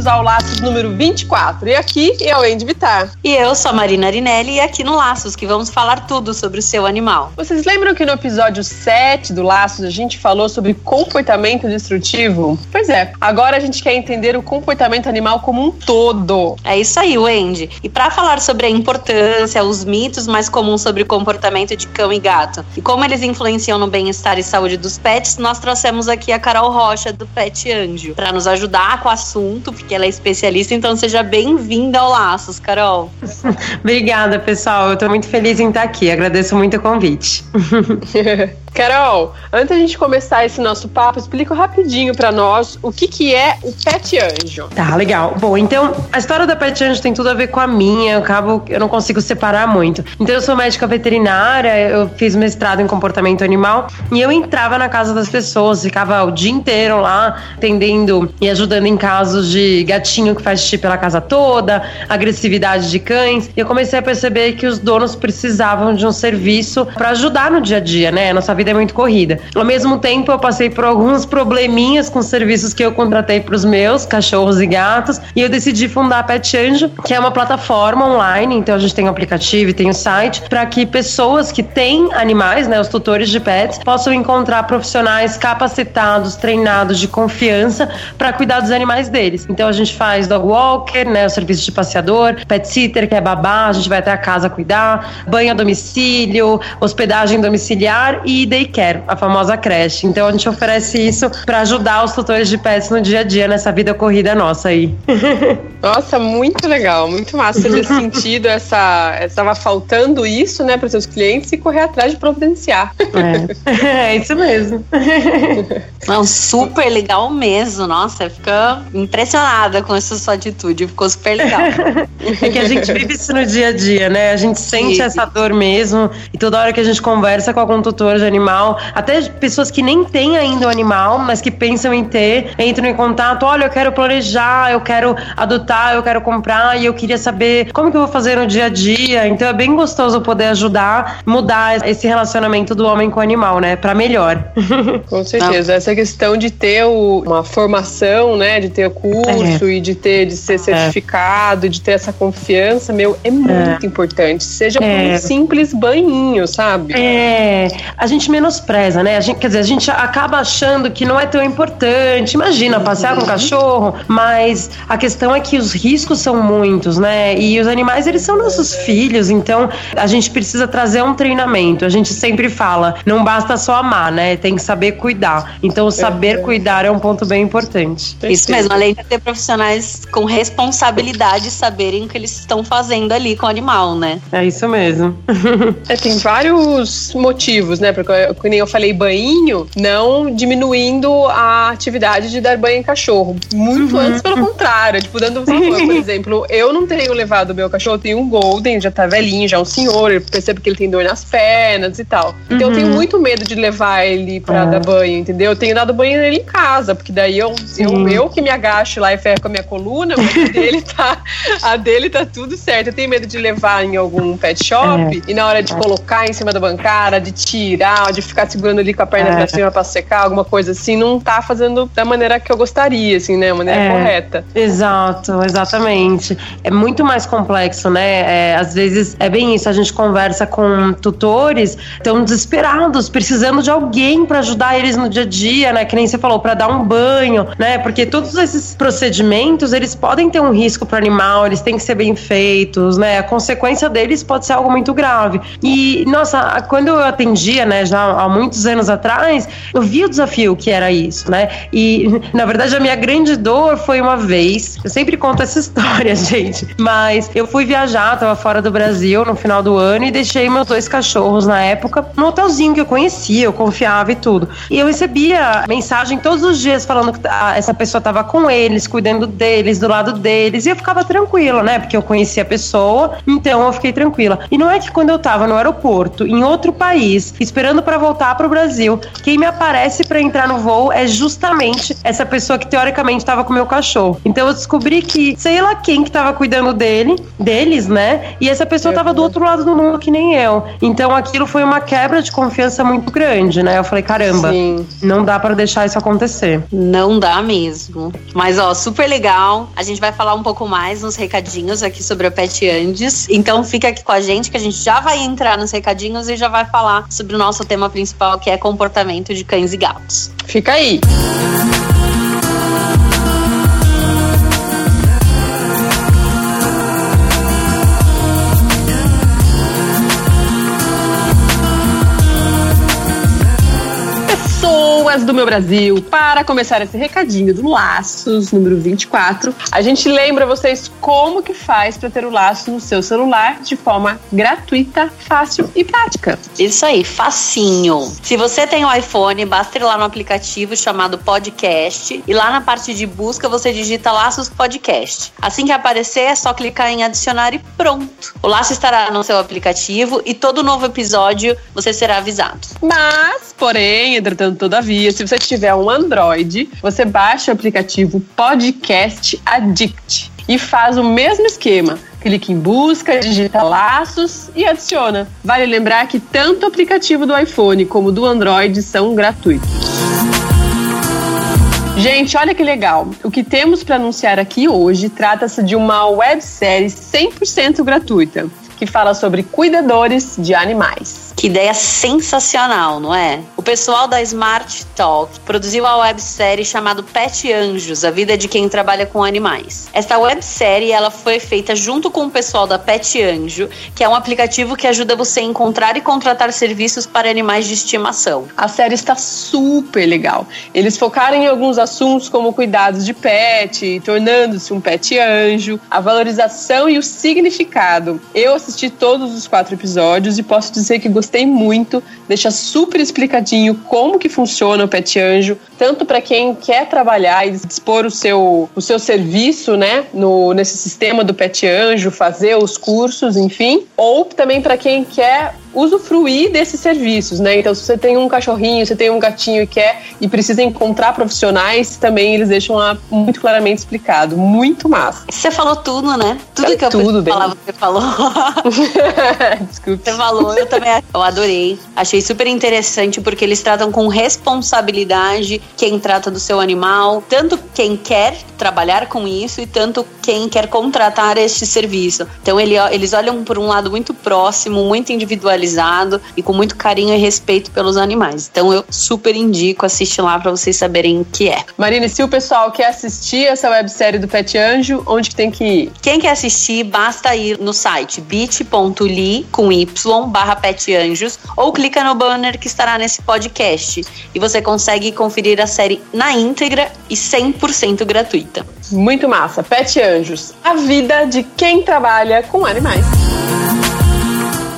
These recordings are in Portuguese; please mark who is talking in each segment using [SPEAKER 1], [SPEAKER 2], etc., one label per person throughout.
[SPEAKER 1] Bem-vindos ao Laços número 24. E aqui eu, Andy Vitar.
[SPEAKER 2] E eu sou a Marina Arinelli e aqui no Laços que vamos falar tudo sobre o seu animal.
[SPEAKER 1] Vocês lembram que no episódio 7 do Laços a gente falou sobre comportamento destrutivo? Pois é, agora a gente quer entender o comportamento animal como um todo.
[SPEAKER 2] É isso aí, Wendy. E para falar sobre a importância, os mitos mais comuns sobre o comportamento de cão e gato e como eles influenciam no bem-estar e saúde dos pets, nós trouxemos aqui a Carol Rocha do Pet Anjo para nos ajudar com o assunto porque ela é especialista, então seja bem-vinda ao Laços, Carol.
[SPEAKER 3] Obrigada, pessoal. Eu tô muito feliz em estar aqui. Agradeço muito o convite.
[SPEAKER 1] Carol, antes da gente começar esse nosso papo, explica rapidinho para nós o que, que é o Pet Anjo.
[SPEAKER 3] Tá, legal. Bom, então, a história da Pet Anjo tem tudo a ver com a minha, eu acabo, eu não consigo separar muito. Então, eu sou médica veterinária, eu fiz mestrado em comportamento animal e eu entrava na casa das pessoas, ficava o dia inteiro lá atendendo e ajudando em casos de gatinho que faz xixi pela casa toda, agressividade de cães. E eu comecei a perceber que os donos precisavam de um serviço para ajudar no dia a dia, né? Nossa vida é muito corrida. Ao mesmo tempo, eu passei por alguns probleminhas com serviços que eu contratei para os meus cachorros e gatos e eu decidi fundar a Pet Anjo, que é uma plataforma online. Então a gente tem um aplicativo e tem o um site para que pessoas que têm animais, né, os tutores de pets, possam encontrar profissionais capacitados, treinados de confiança para cuidar dos animais deles. Então a gente faz dog walker, né, o serviço de passeador, pet sitter, que é babá, a gente vai até a casa cuidar, banho a domicílio, hospedagem domiciliar e daycare, a famosa creche. Então a gente oferece isso para ajudar os tutores de pets no dia a dia, nessa vida corrida nossa aí.
[SPEAKER 1] Nossa, muito legal, muito massa ter sentido essa. Estava faltando isso, né, para seus clientes e correr atrás de providenciar.
[SPEAKER 3] É, é isso mesmo.
[SPEAKER 2] Não, super legal mesmo. Nossa, fica com essa sua atitude, ficou super legal.
[SPEAKER 3] É que a gente vive isso no dia a dia, né? A gente sente Sim. essa dor mesmo e toda hora que a gente conversa com algum tutor de animal, até pessoas que nem têm ainda o animal, mas que pensam em ter, entram em contato, olha, eu quero planejar, eu quero adotar, eu quero comprar e eu queria saber como que eu vou fazer no dia a dia. Então é bem gostoso poder ajudar, mudar esse relacionamento do homem com o animal, né, para melhor.
[SPEAKER 1] Com certeza, Não. essa questão de ter o, uma formação, né, de ter o curso é. e de ter de ser é. certificado, é. de ter essa confiança, meu, é muito é. importante. Seja por um é. simples banhinho, sabe?
[SPEAKER 3] É, a gente menospreza, né? A gente, quer dizer, a gente acaba achando que não é tão importante. Imagina, passear com um cachorro, mas a questão é que os riscos são muitos, né? E os animais, eles são nossos filhos, então a gente precisa trazer um treinamento. A gente sempre fala, não basta só amar, né? Tem que saber cuidar. Então, o saber é. cuidar é um ponto bem importante.
[SPEAKER 2] Isso mesmo, além de ter profissionais com responsabilidade saberem o que eles estão fazendo ali com o animal, né?
[SPEAKER 3] É isso mesmo.
[SPEAKER 1] é, tem vários motivos, né? Porque, como nem eu falei, banho, não diminuindo a atividade de dar banho em cachorro. Muito uhum. antes, pelo contrário. Tipo, dando um favor, por exemplo, eu não tenho levado meu cachorro, eu tenho um Golden, já tá velhinho, já é um senhor, eu percebo que ele tem dor nas pernas e tal. Então uhum. eu tenho uhum. muito medo de levar ele pra dar banho, entendeu? Eu tenho dado banho nele em casa, porque daí eu, eu, eu que me agacho lá e com a minha coluna, mas a dele tá, a dele tá tudo certo. Eu tenho medo de levar em algum pet shop é. e na hora de colocar em cima da bancada, de tirar, de ficar segurando ali com a perna é. pra cima pra secar, alguma coisa assim, não tá fazendo da maneira que eu gostaria, assim, né? A maneira é. correta.
[SPEAKER 3] Exato, exatamente. É muito mais complexo, né? É, às vezes é bem isso, a gente conversa com tutores, estão desesperados, precisando de alguém para ajudar eles no dia a dia, né? Que nem você falou, para dar um banho, né? Porque todos esses procedimentos, eles podem ter um risco para o animal, eles têm que ser bem feitos, né? A consequência deles pode ser algo muito grave. E, nossa, quando eu atendia, né, já há, muitos anos atrás, eu vi o desafio que era isso, né? E, na verdade, a minha grande dor foi uma vez. Eu sempre conto essa história, gente. Mas eu fui viajar, tava fora do Brasil no final do ano e deixei meus dois cachorros na época no hotelzinho que eu conhecia, eu confiava e tudo. E eu recebia mensagem todos os dias falando que essa pessoa tava com eles, cuidando deles, do lado deles. E eu ficava tranquila, né? Porque eu conhecia a pessoa, então eu fiquei tranquila. E não é que quando eu tava no aeroporto, em outro país, esperando para voltar pro Brasil, quem me aparece para entrar no voo é justamente essa pessoa que teoricamente estava com meu cachorro. Então eu descobri que sei lá quem que tava cuidando dele, deles, né? E essa pessoa tava do outro lado do mundo que nem eu. Então aquilo foi uma quebra de confiança muito grande, né? Eu falei, caramba, Sim. não dá para deixar isso acontecer.
[SPEAKER 2] Não dá mesmo. Mas ó, super legal. A gente vai falar um pouco mais nos recadinhos aqui sobre a Pet Andes. Então fica aqui com a gente que a gente já vai entrar nos recadinhos e já vai falar sobre o nosso tema principal, que é comportamento de cães e gatos.
[SPEAKER 1] Fica aí. Pessoas do meu Brasil, para começar esse recadinho do Laços, número 24, a gente lembra vocês como que faz para ter o laço no seu celular de forma gratuita, fácil e prática.
[SPEAKER 2] Isso aí, facinho. Se você tem um iPhone, basta ir lá no aplicativo chamado Podcast e lá na parte de busca você digita Laços Podcast. Assim que aparecer, é só clicar em adicionar e pronto. O laço estará no seu aplicativo e todo novo episódio você será avisado.
[SPEAKER 1] Mas, porém, entretanto, todavia, se você tiver um Android, você baixa o aplicativo Podcast Addict e faz o mesmo esquema. Clique em busca, digita laços e adiciona. Vale lembrar que tanto o aplicativo do iPhone como do Android são gratuitos. Gente, olha que legal. O que temos para anunciar aqui hoje trata-se de uma websérie 100% gratuita que fala sobre cuidadores de animais.
[SPEAKER 2] Que ideia sensacional, não é? O pessoal da Smart Talk produziu a websérie chamada Pet Anjos, a vida de quem trabalha com animais. Esta websérie ela foi feita junto com o pessoal da Pet Anjo, que é um aplicativo que ajuda você a encontrar e contratar serviços para animais de estimação.
[SPEAKER 1] A série está super legal. Eles focaram em alguns assuntos como cuidados de pet, tornando-se um pet anjo, a valorização e o significado. Eu assisti todos os quatro episódios e posso dizer que gostei gostei muito, deixa super explicadinho como que funciona o Pet Anjo, tanto para quem quer trabalhar e dispor o seu, o seu serviço, né, no, nesse sistema do Pet Anjo, fazer os cursos, enfim, ou também para quem quer usufruir desses serviços, né? Então, se você tem um cachorrinho, você tem um gatinho e quer e precisa encontrar profissionais, também eles deixam lá muito claramente explicado. Muito massa.
[SPEAKER 2] Você falou tudo, né? Tudo que eu
[SPEAKER 1] tudo
[SPEAKER 2] falar, você falou.
[SPEAKER 1] Desculpe.
[SPEAKER 2] Você falou, eu também eu adorei. Achei super interessante porque eles tratam com responsabilidade quem trata do seu animal, tanto quem quer trabalhar com isso e tanto quem quer contratar este serviço. Então, ele, eles olham por um lado muito próximo, muito individual e com muito carinho e respeito pelos animais. Então eu super indico assistir lá para vocês saberem o que é.
[SPEAKER 1] Marina, se o pessoal quer assistir essa websérie do Pet Anjo, onde que tem que ir?
[SPEAKER 2] Quem quer assistir, basta ir no site bit.ly com y barra petanjos ou clica no banner que estará nesse podcast e você consegue conferir a série na íntegra e 100% gratuita.
[SPEAKER 1] Muito massa. Pet Anjos, a vida de quem trabalha com animais.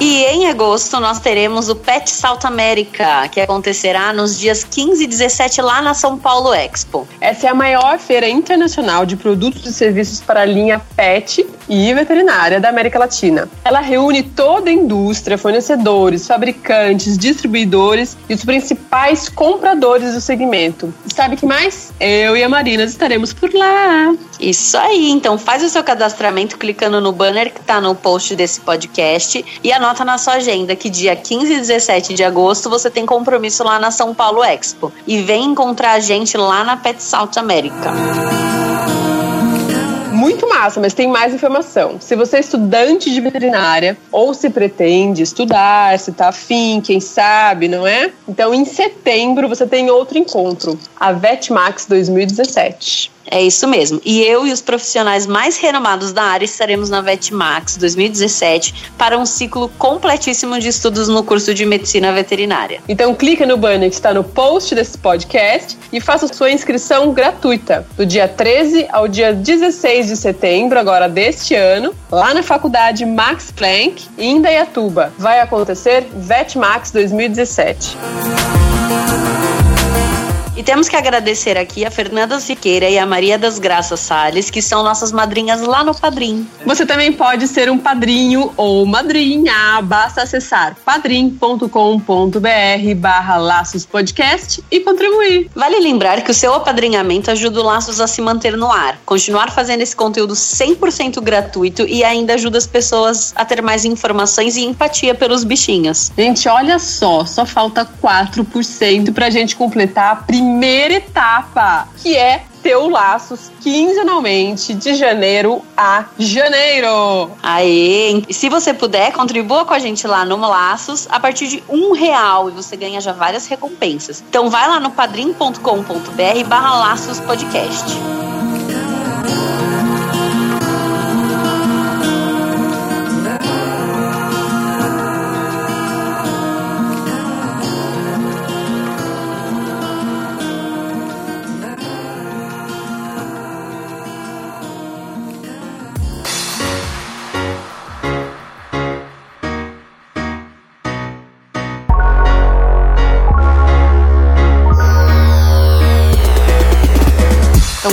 [SPEAKER 2] E em agosto nós teremos o Pet South America, que acontecerá nos dias 15 e 17 lá na São Paulo Expo.
[SPEAKER 1] Essa é a maior feira internacional de produtos e serviços para a linha pet e veterinária da América Latina. Ela reúne toda a indústria, fornecedores, fabricantes, distribuidores e os principais compradores do segmento. E sabe que mais? Eu e a Marina estaremos por lá.
[SPEAKER 2] Isso aí, então faz o seu cadastramento clicando no banner que está no post desse podcast e anota na sua agenda que dia 15 e 17 de agosto você tem compromisso lá na São Paulo Expo. E vem encontrar a gente lá na Pet South America
[SPEAKER 1] muito massa, mas tem mais informação. Se você é estudante de veterinária ou se pretende estudar, se tá afim, quem sabe, não é? Então, em setembro, você tem outro encontro, a VetMax 2017.
[SPEAKER 2] É isso mesmo. E eu e os profissionais mais renomados da área estaremos na VetMax 2017 para um ciclo completíssimo de estudos no curso de medicina veterinária.
[SPEAKER 1] Então clica no banner que está no post desse podcast e faça sua inscrição gratuita do dia 13 ao dia 16 de setembro agora deste ano, lá na Faculdade Max Planck em Indaiatuba. Vai acontecer VetMax 2017.
[SPEAKER 2] E temos que agradecer aqui a Fernanda Siqueira e a Maria das Graças Salles, que são nossas madrinhas lá no Padrim.
[SPEAKER 1] Você também pode ser um padrinho ou madrinha. Basta acessar padrim.com.br barra Laços Podcast e contribuir.
[SPEAKER 2] Vale lembrar que o seu apadrinhamento ajuda o Laços a se manter no ar, continuar fazendo esse conteúdo 100% gratuito e ainda ajuda as pessoas a ter mais informações e empatia pelos bichinhos.
[SPEAKER 1] Gente, olha só, só falta 4% pra gente completar a primeira etapa, que é ter o Laços quinzenalmente de janeiro a janeiro.
[SPEAKER 2] Aê! E se você puder, contribua com a gente lá no Laços a partir de um real e você ganha já várias recompensas. Então vai lá no padrim.com.br barra Laços Podcast.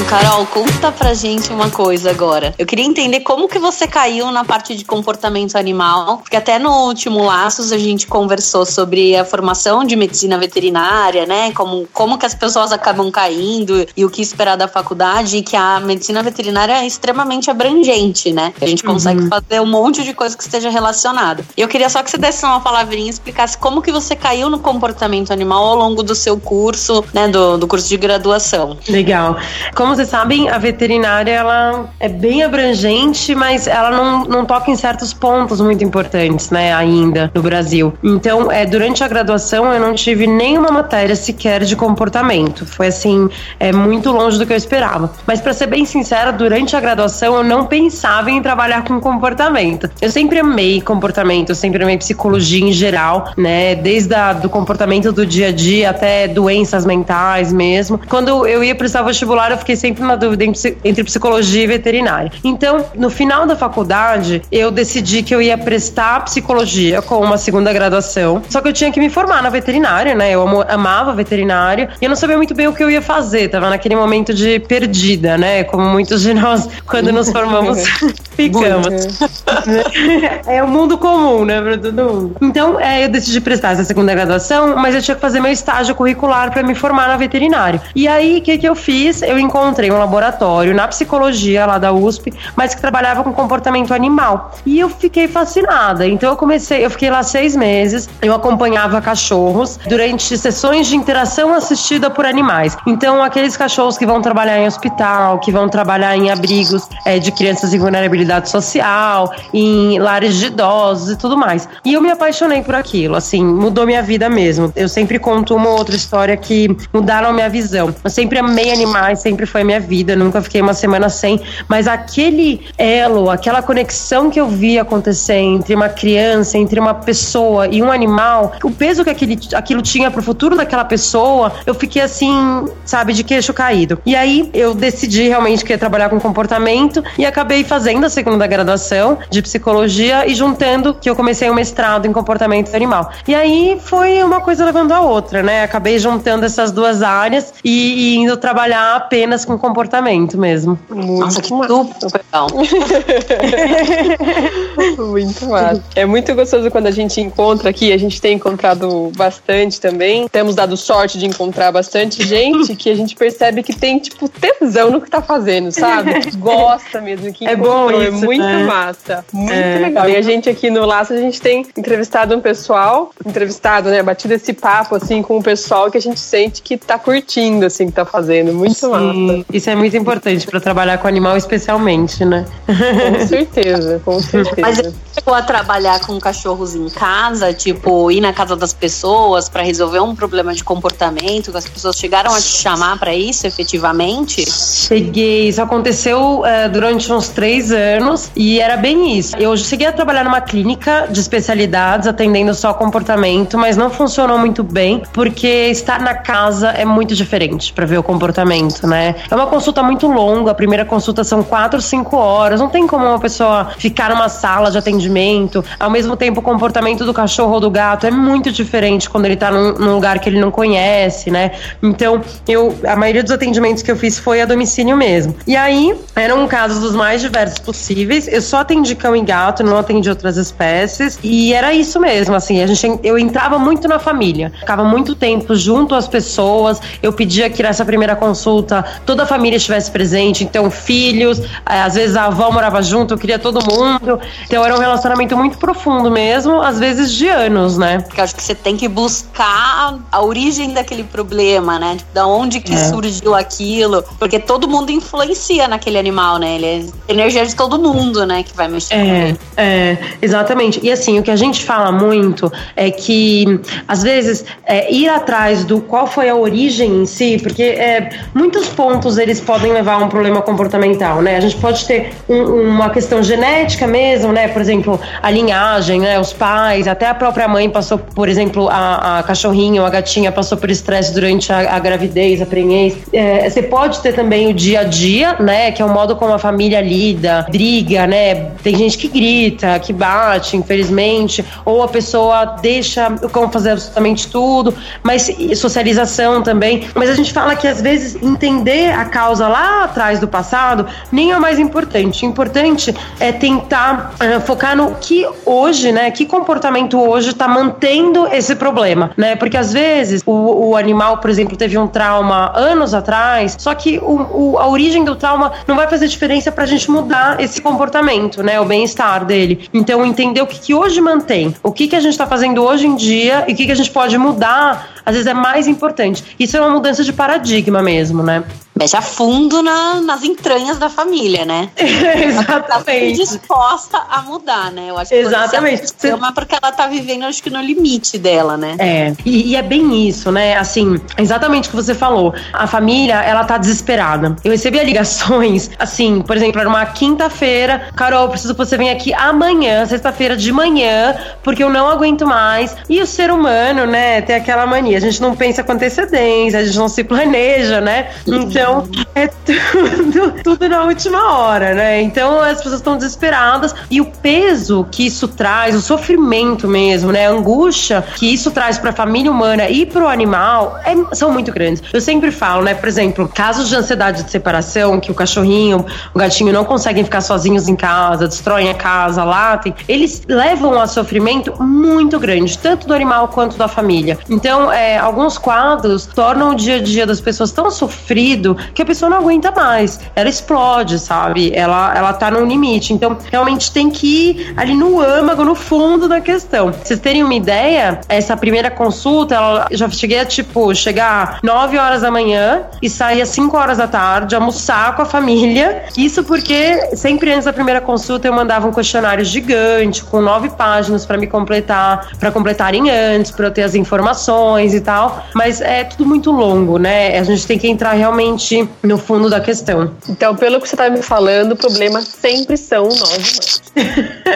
[SPEAKER 2] Carol, conta pra gente uma coisa agora. Eu queria entender como que você caiu na parte de comportamento animal, porque até no último Laços a gente conversou sobre a formação de medicina veterinária, né? Como, como que as pessoas acabam caindo e o que esperar da faculdade, e que a medicina veterinária é extremamente abrangente, né? A gente consegue uhum. fazer um monte de coisa que esteja relacionada. Eu queria só que você desse uma palavrinha e explicasse como que você caiu no comportamento animal ao longo do seu curso, né? Do, do curso de graduação.
[SPEAKER 3] Legal. Como vocês sabem, a veterinária ela é bem abrangente, mas ela não, não toca em certos pontos muito importantes, né, ainda no Brasil. Então, é, durante a graduação eu não tive nenhuma matéria sequer de comportamento. Foi assim, é muito longe do que eu esperava. Mas para ser bem sincera, durante a graduação eu não pensava em trabalhar com comportamento. Eu sempre amei comportamento, eu sempre amei psicologia em geral, né, desde a, do comportamento do dia a dia até doenças mentais mesmo. Quando eu ia prestar vestibular, eu fiquei sempre na dúvida entre psicologia e veterinária. Então, no final da faculdade, eu decidi que eu ia prestar psicologia com uma segunda graduação. Só que eu tinha que me formar na veterinária, né? Eu amava veterinária e eu não sabia muito bem o que eu ia fazer. Tava naquele momento de perdida, né? Como muitos de nós, quando nos formamos, ficamos. é o mundo comum, né, pra todo mundo. Então, é, eu decidi prestar essa segunda graduação, mas eu tinha que fazer meu estágio curricular para me formar na veterinária. E aí, o que, que eu fiz? Eu encontrei um laboratório na psicologia lá da USP, mas que trabalhava com comportamento animal. E eu fiquei fascinada. Então eu comecei, eu fiquei lá seis meses, eu acompanhava cachorros durante sessões de interação assistida por animais. Então, aqueles cachorros que vão trabalhar em hospital, que vão trabalhar em abrigos é, de crianças em vulnerabilidade social, em lares de idosos e tudo mais. E eu me apaixonei por aquilo, assim, mudou minha vida mesmo. Eu sempre conto uma outra história que mudaram minha visão. Eu sempre amei animais, sempre foi a minha vida, nunca fiquei uma semana sem, mas aquele elo, aquela conexão que eu vi acontecer entre uma criança, entre uma pessoa e um animal, o peso que aquele, aquilo tinha pro futuro daquela pessoa, eu fiquei assim, sabe, de queixo caído. E aí eu decidi realmente que ia trabalhar com comportamento e acabei fazendo a segunda graduação de psicologia e juntando que eu comecei um mestrado em comportamento animal. E aí foi uma coisa levando a outra, né? Acabei juntando essas duas áreas e, e indo trabalhar apenas com comportamento mesmo.
[SPEAKER 2] Muito Nossa, que super legal.
[SPEAKER 1] muito massa. É muito gostoso quando a gente encontra aqui, a gente tem encontrado bastante também. Temos dado sorte de encontrar bastante gente que a gente percebe que tem, tipo, tesão no que tá fazendo, sabe? Gosta mesmo que
[SPEAKER 3] É bom
[SPEAKER 1] é
[SPEAKER 3] isso,
[SPEAKER 1] muito
[SPEAKER 3] né?
[SPEAKER 1] massa. Muito
[SPEAKER 3] É.
[SPEAKER 1] legal. E a gente aqui no Laço, a gente tem entrevistado um pessoal, entrevistado, né? Batido esse papo, assim, com o pessoal que a gente sente que tá curtindo, assim, que tá fazendo. Muito massa.
[SPEAKER 3] Isso é muito importante para trabalhar com animal, especialmente, né?
[SPEAKER 1] Com certeza, com certeza.
[SPEAKER 2] Mas você chegou a trabalhar com cachorros em casa, tipo, ir na casa das pessoas para resolver um problema de comportamento, que as pessoas chegaram a te chamar para isso efetivamente?
[SPEAKER 3] Cheguei, isso aconteceu uh, durante uns três anos e era bem isso. Eu cheguei a trabalhar numa clínica de especialidades, atendendo só comportamento, mas não funcionou muito bem, porque estar na casa é muito diferente para ver o comportamento, né? É uma consulta muito longa, a primeira consulta são quatro, cinco horas, não tem como uma pessoa ficar numa sala de atendimento, ao mesmo tempo o comportamento do cachorro ou do gato é muito diferente quando ele tá num, num lugar que ele não conhece, né? Então, eu, a maioria dos atendimentos que eu fiz foi a domicílio mesmo. E aí, eram casos dos mais diversos possíveis, eu só atendi cão e gato, não atendi outras espécies, e era isso mesmo, assim, a gente, eu entrava muito na família, ficava muito tempo junto às pessoas, eu pedia que nessa primeira consulta toda a família estivesse presente, então filhos, eh, às vezes a avó morava junto, eu queria todo mundo, então era um relacionamento muito profundo mesmo, às vezes de anos, né?
[SPEAKER 2] Porque eu acho que você tem que buscar a origem daquele problema, né? Tipo, da onde que é. surgiu aquilo, porque todo mundo influencia naquele animal, né? Ele é energia de todo mundo, né, que vai mexer é, com ele.
[SPEAKER 3] É, exatamente. E assim, o que a gente fala muito é que, às vezes, é, ir atrás do qual foi a origem em si, porque é, muitos pontos eles podem levar a um problema comportamental, né? A gente pode ter um, uma questão genética mesmo, né? Por exemplo, a linhagem, né? Os pais, até a própria mãe passou, por exemplo, a, a cachorrinha ou a gatinha passou por estresse durante a, a gravidez, a prenhez. É, você pode ter também o dia a dia, né? Que é o modo como a família lida, briga, né? Tem gente que grita, que bate, infelizmente, ou a pessoa deixa o cão fazer absolutamente tudo, mas socialização também. Mas a gente fala que às vezes entender a causa lá atrás do passado nem é o mais importante. O importante é tentar uh, focar no que hoje, né? Que comportamento hoje está mantendo esse problema, né? Porque às vezes o, o, animal, por exemplo, teve um trauma anos atrás, só que o, o, a origem do trauma não vai fazer diferença para a gente mudar esse comportamento, né? O bem-estar dele. Então, entender o que, que hoje mantém, o que, que a gente está fazendo hoje em dia e o que, que a gente pode mudar, às vezes é mais importante. Isso é uma mudança de paradigma mesmo, né?
[SPEAKER 2] Mexe a fundo na, nas entranhas da família, né?
[SPEAKER 3] Exatamente.
[SPEAKER 2] Ela tá disposta a mudar, né? Eu acho que
[SPEAKER 3] Exatamente.
[SPEAKER 2] É uma porque ela tá vivendo, acho que no limite dela, né?
[SPEAKER 3] É. E, e, é bem isso, né? Assim, exatamente o que você falou. A família, ela tá desesperada. Eu recebia ligações, assim, por exemplo, era uma quinta-feira. Carol, preciso que você venha aqui amanhã, sexta-feira de manhã, porque eu não aguento mais. E o ser humano, né, tem aquela mania. A gente não pensa com antecedência, a gente não se planeja, né? Então, então, é tudo, tudo na última hora, né? Então, as pessoas estão desesperadas e o peso que isso traz, o sofrimento mesmo, né? A angústia que isso traz para a família humana e para o animal é, são muito grandes. Eu sempre falo, né? Por exemplo, casos de ansiedade de separação, que o cachorrinho, o gatinho não conseguem ficar sozinhos em casa, destroem a casa, latem, eles levam a sofrimento muito grande, tanto do animal quanto da família. Então, é, alguns quadros tornam o dia a dia das pessoas tão sofrido que a pessoa não aguenta mais. Ela explode, sabe? Ela, ela tá no limite. Então, realmente tem que ir ali no âmago, no fundo da questão. Pra vocês terem uma ideia, essa primeira consulta, ela, já cheguei a, tipo, chegar 9 horas da manhã e sair às 5 horas da tarde, almoçar com a família. Isso porque sempre antes da primeira consulta eu mandava um questionário gigante, com nove páginas para me completar, para completarem antes, para eu ter as informações e tal. Mas é tudo muito longo, né? A gente tem que entrar realmente no fundo da questão.
[SPEAKER 1] Então, pelo que você está me falando, o problema sempre são nós humanos.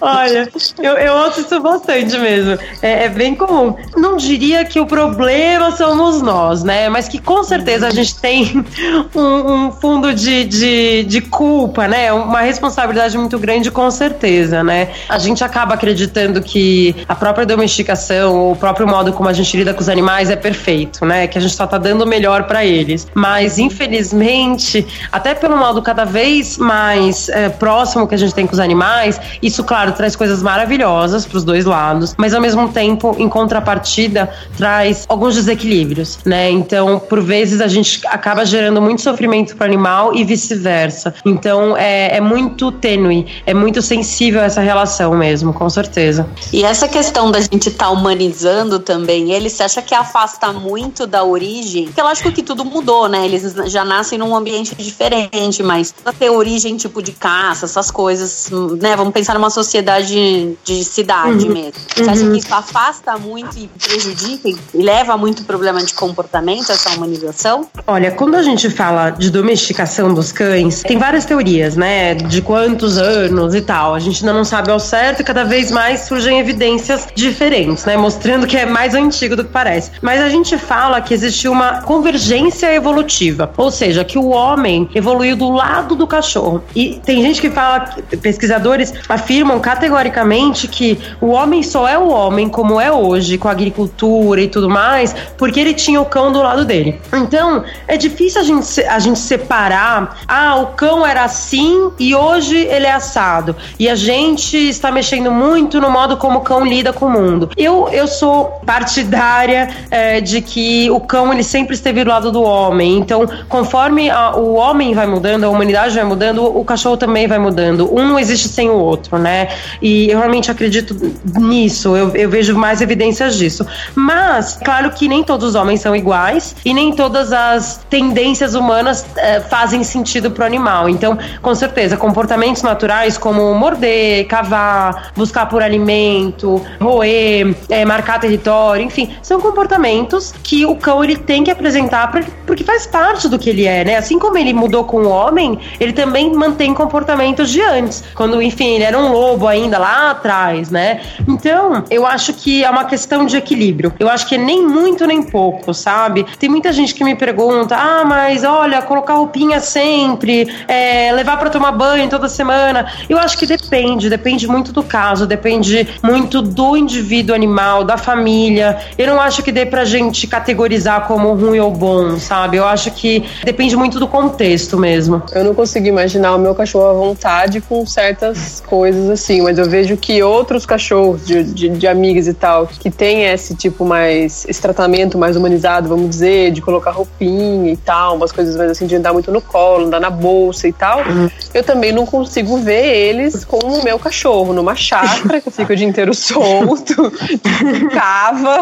[SPEAKER 3] Olha, eu, eu ouço isso bastante mesmo. É, é, bem comum. Não diria que o problema somos nós, né? Mas que com certeza a gente tem um, um fundo de, de, de culpa, né? Uma responsabilidade muito grande, com certeza, né? A gente acaba acreditando que a própria domesticação, o próprio modo como a gente lida com os animais é perfeito, né? Que a gente só tá dando o melhor para eles. Mas, infelizmente, até pelo modo cada vez mais mais é, próximo que a gente tem com os animais, isso, claro, traz coisas maravilhosas para os dois lados, mas ao mesmo tempo, em contrapartida, traz alguns desequilíbrios, né? Então, por vezes, a gente acaba gerando muito sofrimento para o animal e vice-versa. Então, é, é muito tênue, é muito sensível essa relação mesmo, com certeza.
[SPEAKER 2] E essa questão da gente estar tá humanizando também ele, você acha que afasta muito da origem? Porque lógico que tudo mudou, né? Eles já nascem num ambiente diferente, mas ter origem tipo de caça, essas coisas, né? Vamos pensar numa sociedade de cidade uhum. mesmo. Você uhum. acha que isso afasta muito e prejudica e leva muito problema de comportamento, essa humanização?
[SPEAKER 3] Olha, quando a gente fala de domesticação dos cães, tem várias teorias, né? De quantos anos e tal. A gente ainda não sabe ao certo e cada vez mais surgem evidências diferentes, né? Mostrando que é mais antigo do que parece. Mas a gente fala que existe uma convergência evolutiva, ou seja, que o homem evoluiu do lado do cachorro. E tem gente que fala, pesquisadores afirmam categoricamente que o homem só é o homem como é hoje, com a agricultura e tudo mais, porque ele tinha o cão do lado dele. Então, é difícil a gente, a gente separar, ah, o cão era assim e hoje ele é assado. E a gente está mexendo muito no modo como o cão lida com o mundo. Eu, eu sou partidária é, de que o cão ele sempre esteve do lado do homem. Então, conforme a, o homem vai mudando, a humanidade vai mudando, o cachorro também vai mudando. Um não existe sem o outro, né? E eu realmente acredito nisso. Eu, eu vejo mais evidências disso. Mas, claro que nem todos os homens são iguais e nem todas as tendências humanas é, fazem sentido pro animal. Então, com certeza, comportamentos naturais como morder, cavar, buscar por alimento, roer, é, marcar território, enfim, são comportamentos que o cão ele tem que apresentar porque faz parte do que ele é, né? Assim como ele mudou com o homem, ele também mantém comportamentos de antes, quando, enfim, ele era um lobo ainda lá atrás, né? Então, eu acho que é uma questão de equilíbrio. Eu acho que é nem muito nem pouco, sabe? Tem muita gente que me pergunta: ah, mas olha, colocar roupinha sempre, é, levar para tomar banho toda semana. Eu acho que depende, depende muito do caso, depende muito do indivíduo animal, da família. Eu não acho que dê pra gente categorizar como ruim ou bom, sabe? Eu acho que depende muito do contexto mesmo.
[SPEAKER 1] Eu não consigo imaginar o meu cachorro à vontade com certas coisas assim, mas eu vejo que outros cachorros de, de, de amigas e tal, que tem esse tipo mais, esse tratamento mais humanizado, vamos dizer, de colocar roupinha e tal, umas coisas mais assim, de andar muito no colo, andar na bolsa e tal, uhum. eu também não consigo ver eles como o meu cachorro, numa chácara, que fica o dia inteiro solto, cava.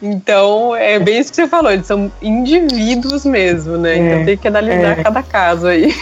[SPEAKER 1] Então, é bem isso que você falou, eles são indivíduos mesmo, né? Então, é, então tem que analisar é. cada caso aí.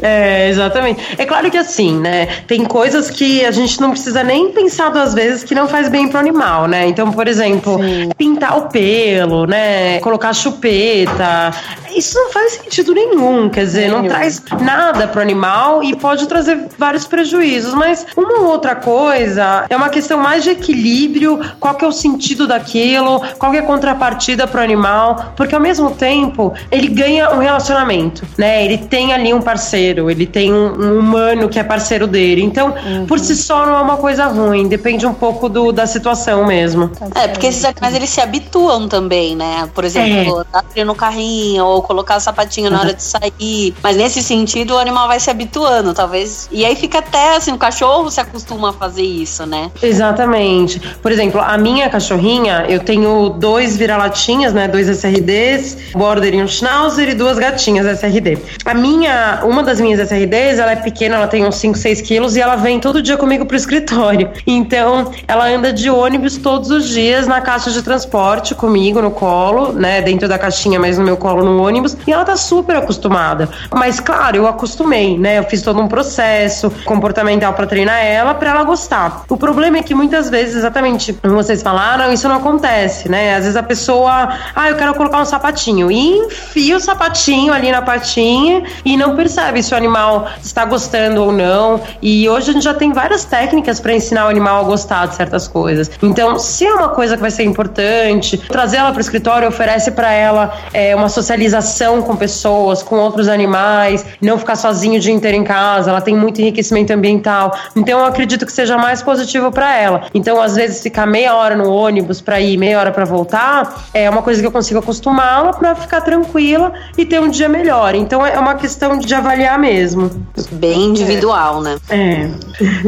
[SPEAKER 3] É, exatamente. É claro que assim, né? Tem coisas que a gente não precisa nem pensar duas vezes que não faz bem pro animal, né? Então, por exemplo, Sim. pintar o pelo, né? Colocar chupeta. Isso não faz sentido nenhum, quer dizer, nenhum. não traz nada pro animal e pode trazer vários prejuízos, mas uma ou outra coisa é uma questão mais de equilíbrio, qual que é o sentido daquilo, qual que é a contrapartida pro animal, porque ao mesmo tempo ele ganha um relacionamento, né? Ele tem ali um parceiro, ele tem um, um humano que é parceiro dele. Então, uhum. por si só não é uma coisa ruim, depende um pouco do, da situação mesmo.
[SPEAKER 2] Tá é, porque esses animais eles se habituam também, né? Por exemplo, é. dar no carrinho ou colocar o sapatinho na hora de sair. Mas nesse sentido, o animal vai se habituando, talvez. E aí fica até assim, o cachorro se acostuma a fazer isso, né?
[SPEAKER 3] Exatamente. Por exemplo, a minha cachorrinha, eu tenho dois vira-latinhas, né? Dois SRDs, border e um schnauzer e duas gatinhas SRD. A minha, uma das minhas SRDs, ela é pequena, ela tem uns 5, 6 quilos e ela vem todo dia comigo pro escritório. Então, ela anda de ônibus todos os dias na caixa de transporte comigo no colo, né? Dentro da caixinha, mas no meu colo no ônibus. E ela tá super acostumada. Mas, claro, eu acostumei, né? Eu fiz todo um processo comportamental para treinar ela, para ela gostar. O problema é que muitas vezes, exatamente como vocês falaram, isso não acontece, né? Às vezes a pessoa, ah, eu quero colocar um sapatinho. E enfia o sapatinho ali na patinha e não percebe se o animal está gostando ou não. E hoje a gente já tem várias técnicas para ensinar o animal a gostar de certas coisas. Então, se é uma coisa que vai ser importante, trazer ela para o escritório oferece para ela é, uma socialização com pessoas, com outros animais, não ficar sozinho o dia inteiro em casa. Ela tem muito enriquecimento ambiental. Então, eu acredito que seja mais positivo para ela. Então, às vezes, ficar meia hora no ônibus para ir, meia hora para voltar, é uma coisa que eu consigo acostumá-la para ficar tranquila e ter um dia melhor. Então, é uma questão de avaliar mesmo.
[SPEAKER 2] Bem individual, né?
[SPEAKER 3] É.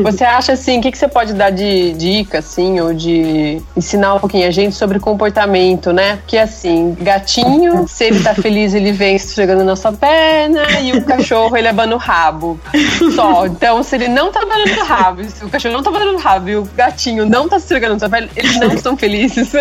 [SPEAKER 1] Você acha assim, o que, que você pode dar de dica, assim, ou de ensinar um pouquinho a gente sobre comportamento, né? Porque assim, gatinho, se ele tá feliz, ele vem esfregando na sua perna, e o cachorro, ele abana o rabo. Só. Então, se ele não tá abanando o rabo, se o cachorro não tá abanando o rabo e o gatinho não tá esfregando na sua perna, eles não estão felizes.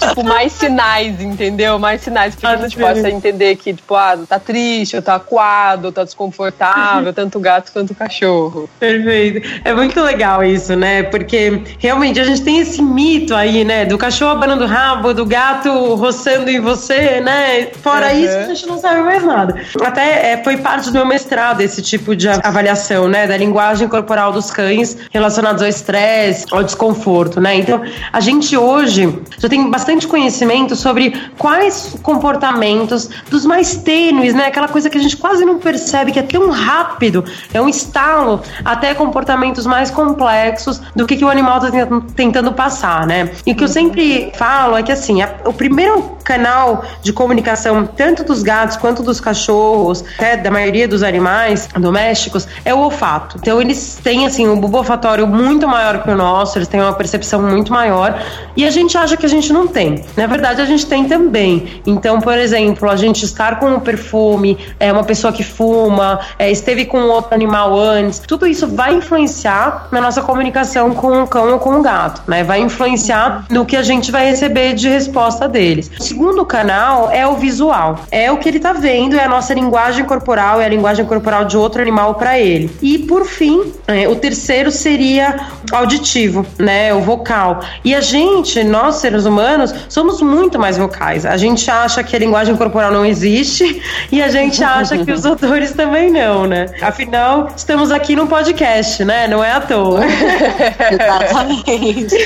[SPEAKER 1] tipo, mais sinais, entendeu? Mais sinais pra que a gente possa entender que, tipo, ah, tá triste, ou tá acuado, ou tá desconfortável, tanto o gato quanto o cachorro.
[SPEAKER 3] Perfeito. É muito legal isso, né? Porque realmente a gente tem esse mito aí, né? Do cachorro abanando o rabo, do gato roçando em você, né? Fora uhum. isso, a gente não sabe mais nada. Até é, foi parte do meu mestrado esse tipo de avaliação, né? Da linguagem corporal dos cães relacionados ao estresse, ao desconforto, né? Então, a gente hoje já tem bastante conhecimento sobre quais comportamentos dos mais tênues, né? Aquela coisa que a gente quase não percebe, que é tão rápido, é um estalo, até comportamentos mais complexos do que, que o animal está tentando passar, né? E o que eu sempre falo é que, assim, a, o primeiro canal de comunicação, tanto dos gatos quanto dos cachorros, até da maioria dos animais domésticos, é o olfato. Então, eles têm, assim, um bulbo olfatório muito maior que o nosso, eles têm uma percepção muito maior e a gente acha que a gente não tem. Na verdade, a gente tem também. Então, por exemplo, a gente estar com um perfume, é uma pessoa que fuma, é, esteve com outro animal antes, tudo isso vai influenciar na nossa comunicação com o cão ou com o gato, né? Vai influenciar no que a gente vai receber de resposta deles. O segundo canal é o visual. É o que ele tá vendo, é a nossa linguagem corporal, é a linguagem corporal de outro animal para ele. E por fim, é, o terceiro seria auditivo, né? O vocal. E a gente, nós seres humanos, somos muito mais vocais. A gente acha que a linguagem corporal não existe e a gente acha que os odores também não, né? Afinal, estamos aqui num podcast, né? Não é à toa.
[SPEAKER 2] Exatamente.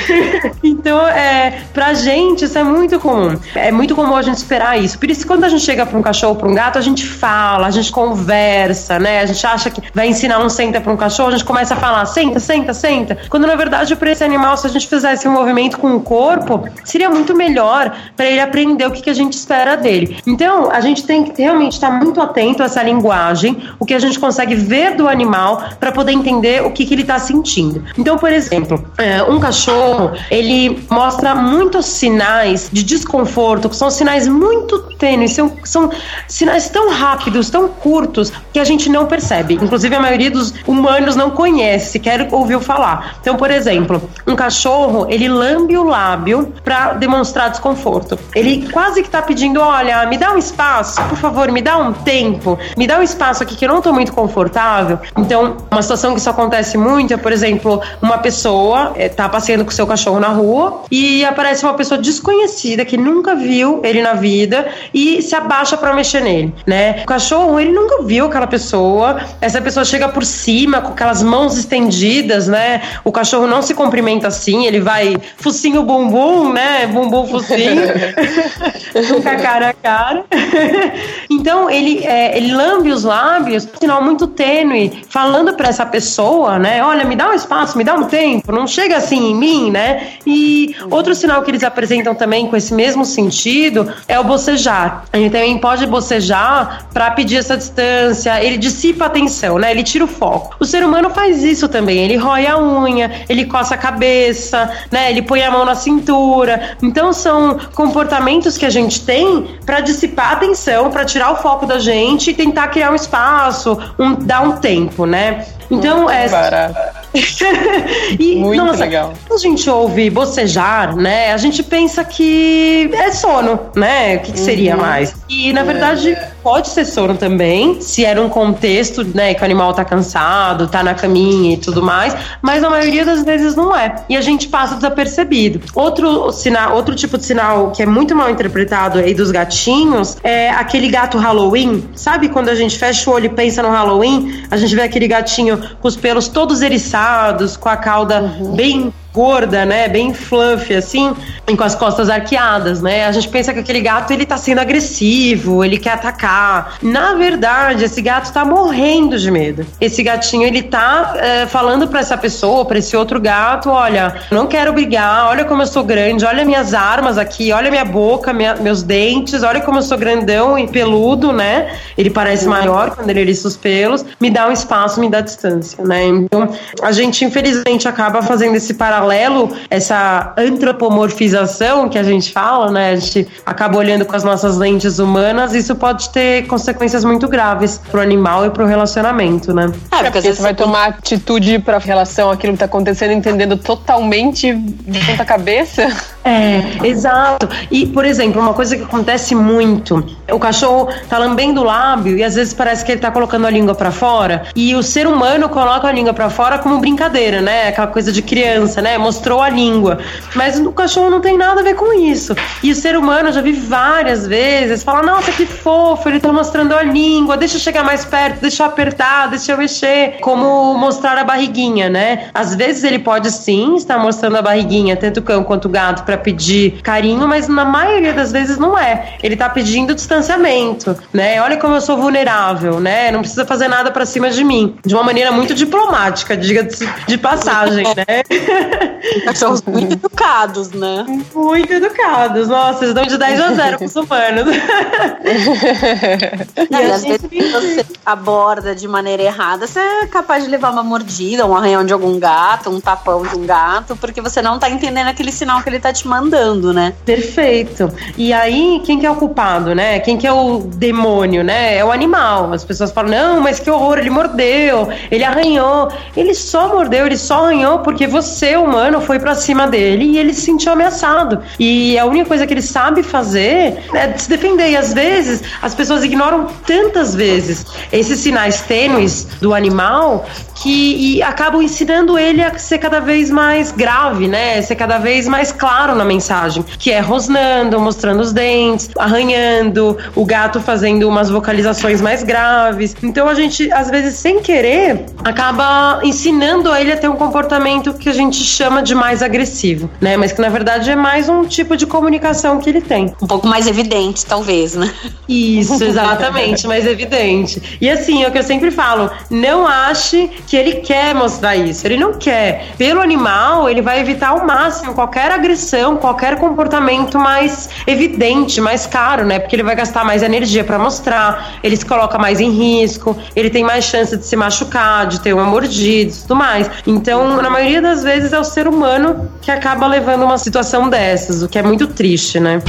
[SPEAKER 3] então, é, pra gente, isso é muito comum. É muito comum a gente esperar isso. Por isso, quando a gente chega pra um cachorro, pra um gato, a gente fala, a gente conversa, né? A gente acha que vai ensinar um senta pra um cachorro, a gente começa a falar senta, senta, senta. Quando na verdade, pra esse animal, se a gente fizesse um movimento com o corpo, seria muito melhor para ele aprender o que, que a gente espera dele. Então, a gente tem que realmente estar muito atento a essa linguagem, o que a gente consegue ver do animal para poder entender o que, que ele está sentindo. Então, por exemplo, é, um cachorro ele mostra muitos sinais de desconforto, que são sinais muito tênues, são, são sinais tão rápidos, tão curtos, que a gente não percebe. Inclusive, a maioria dos humanos não conhece, sequer ouviu falar. Então, por exemplo, um cachorro ele lambe o lábio para demonstrar desconforto. Ele quase que está pedindo: olha, me dá um espaço, por favor, me dá um tempo, me dá um espaço aqui que eu não estou muito confortável. Então, uma situação que isso acontece muito é, por exemplo, uma pessoa está eh, passeando com seu cachorro na rua e aparece uma pessoa desconhecida que nunca viu ele na vida e se abaixa para mexer nele, né? O cachorro, ele nunca viu aquela pessoa, essa pessoa chega por cima com aquelas mãos estendidas, né? O cachorro não se cumprimenta assim, ele vai focinho bumbum, né? Bumbum focinho, nunca cara a cara. então, ele, é, ele lambe os lábios, sinal muito tênue, falando para essa pessoa, né? Olha, me dá um espaço, me dá um tempo, não chega assim em mim, né? E outro sinal que eles apresentam também com esse mesmo sentido é o bocejar. Ele também pode bocejar para pedir essa distância, ele dissipa a atenção, né? Ele tira o foco. O ser humano faz isso também, ele rói a unha, ele coça a cabeça, né? Ele põe a mão na cintura. Então são comportamentos que a gente tem para dissipar a atenção, para tirar o foco da gente e tentar criar um espaço, um, dar um tempo, né? Então,
[SPEAKER 1] Muito
[SPEAKER 3] é.
[SPEAKER 1] Barato.
[SPEAKER 3] e,
[SPEAKER 1] Muito
[SPEAKER 3] nossa,
[SPEAKER 1] legal.
[SPEAKER 3] Quando a gente ouve bocejar, né? A gente pensa que é sono, né? O que, que seria
[SPEAKER 1] Uhum.
[SPEAKER 3] mais? E na verdade pode ser sono também, se era um contexto, né, que o animal tá cansado, tá na caminha e tudo mais, mas na maioria das vezes não é. E a gente passa desapercebido. Outro sinal, outro tipo de sinal que é muito mal interpretado aí dos gatinhos é aquele gato Halloween. Sabe quando a gente fecha o olho e pensa no Halloween, a gente vê aquele gatinho com os pelos todos eriçados, com a cauda bem gorda, né? Bem fluffy, assim, e com as costas arqueadas, né? A gente pensa que aquele gato, ele tá sendo agressivo, ele quer atacar. Na verdade, esse gato tá morrendo de medo. Esse gatinho, ele tá é, falando para essa pessoa, para esse outro gato, olha, não quero brigar, olha como eu sou grande, olha minhas armas aqui, olha minha boca, minha, meus dentes, olha como eu sou grandão e peludo, né? Ele parece maior quando ele eriça os pelos, me dá um espaço, me dá distância, né? Então, a gente, infelizmente, acaba fazendo esse paralelo paralelo, essa antropomorfização que a gente fala, né? A gente acaba olhando com as nossas lentes humanas, isso pode ter consequências muito graves pro animal e pro relacionamento, né?
[SPEAKER 1] É, porque, porque você vai tomar atitude pra relação àquilo que tá acontecendo, entendendo totalmente de ponta cabeça.
[SPEAKER 3] É, exato. E, por exemplo, uma coisa que acontece muito, o cachorro tá lambendo o lábio e às vezes parece que ele tá colocando a língua para fora, e o ser humano coloca a língua para fora como brincadeira, né? Aquela coisa de criança, né? Mostrou a língua. Mas o cachorro não tem nada a ver com isso. E o ser humano, eu já vi várias vezes, fala: "Nossa, que fofo, ele tá mostrando a língua, deixa eu chegar mais perto, deixa eu apertar, deixa eu mexer", como mostrar a barriguinha, né? Às vezes ele pode sim estar mostrando a barriguinha, tanto o cão quanto o gato para pedir carinho, mas na maioria das vezes não é. Ele tá pedindo distanciamento, né? Olha como eu sou vulnerável, né? Não precisa fazer nada para cima de mim. De uma maneira muito diplomática, diga de, de passagem, né?
[SPEAKER 2] Cachorros muito educados, né?
[SPEAKER 3] Muito educados. Nossa, eles dão de 10 a 0 pros humanos.
[SPEAKER 2] E às vezes você aborda de maneira errada, você é capaz de levar uma mordida, um arranhão de algum gato, um tapão de um gato, porque você não tá entendendo aquele sinal que ele tá te mandando, né?
[SPEAKER 3] Perfeito. E aí, quem que é o culpado, né? Quem que é o demônio, né? É o animal. As pessoas falam, não, mas que horror, ele mordeu, ele arranhou. Ele só mordeu, ele só arranhou porque você, humano, foi para cima dele e ele se sentiu ameaçado. E a única coisa que ele sabe fazer é se defender. E às vezes, as pessoas ignoram tantas vezes esses sinais tênues do animal que acabam ensinando ele a ser cada vez mais grave, né? Ser cada vez mais claro na mensagem, que é rosnando, mostrando os dentes, arranhando, o gato fazendo umas vocalizações mais graves. Então a gente, às vezes, sem querer, acaba ensinando ele a ter um comportamento que a gente chama de mais agressivo, né? Mas que na verdade é mais um tipo de comunicação que ele tem.
[SPEAKER 2] Um pouco mais evidente, talvez, né?
[SPEAKER 3] Isso, exatamente, mais evidente. E assim, é o que eu sempre falo, não ache que ele quer mostrar isso. Ele não quer. Pelo animal, ele vai evitar ao máximo qualquer agressão, qualquer comportamento mais evidente, mais caro, né? Porque ele vai gastar mais energia para mostrar, ele se coloca mais em risco, ele tem mais chance de se machucar, de ter uma mordida e tudo mais. Então, na maioria das vezes, é o ser humano que acaba levando uma situação dessas, o que é muito triste, né?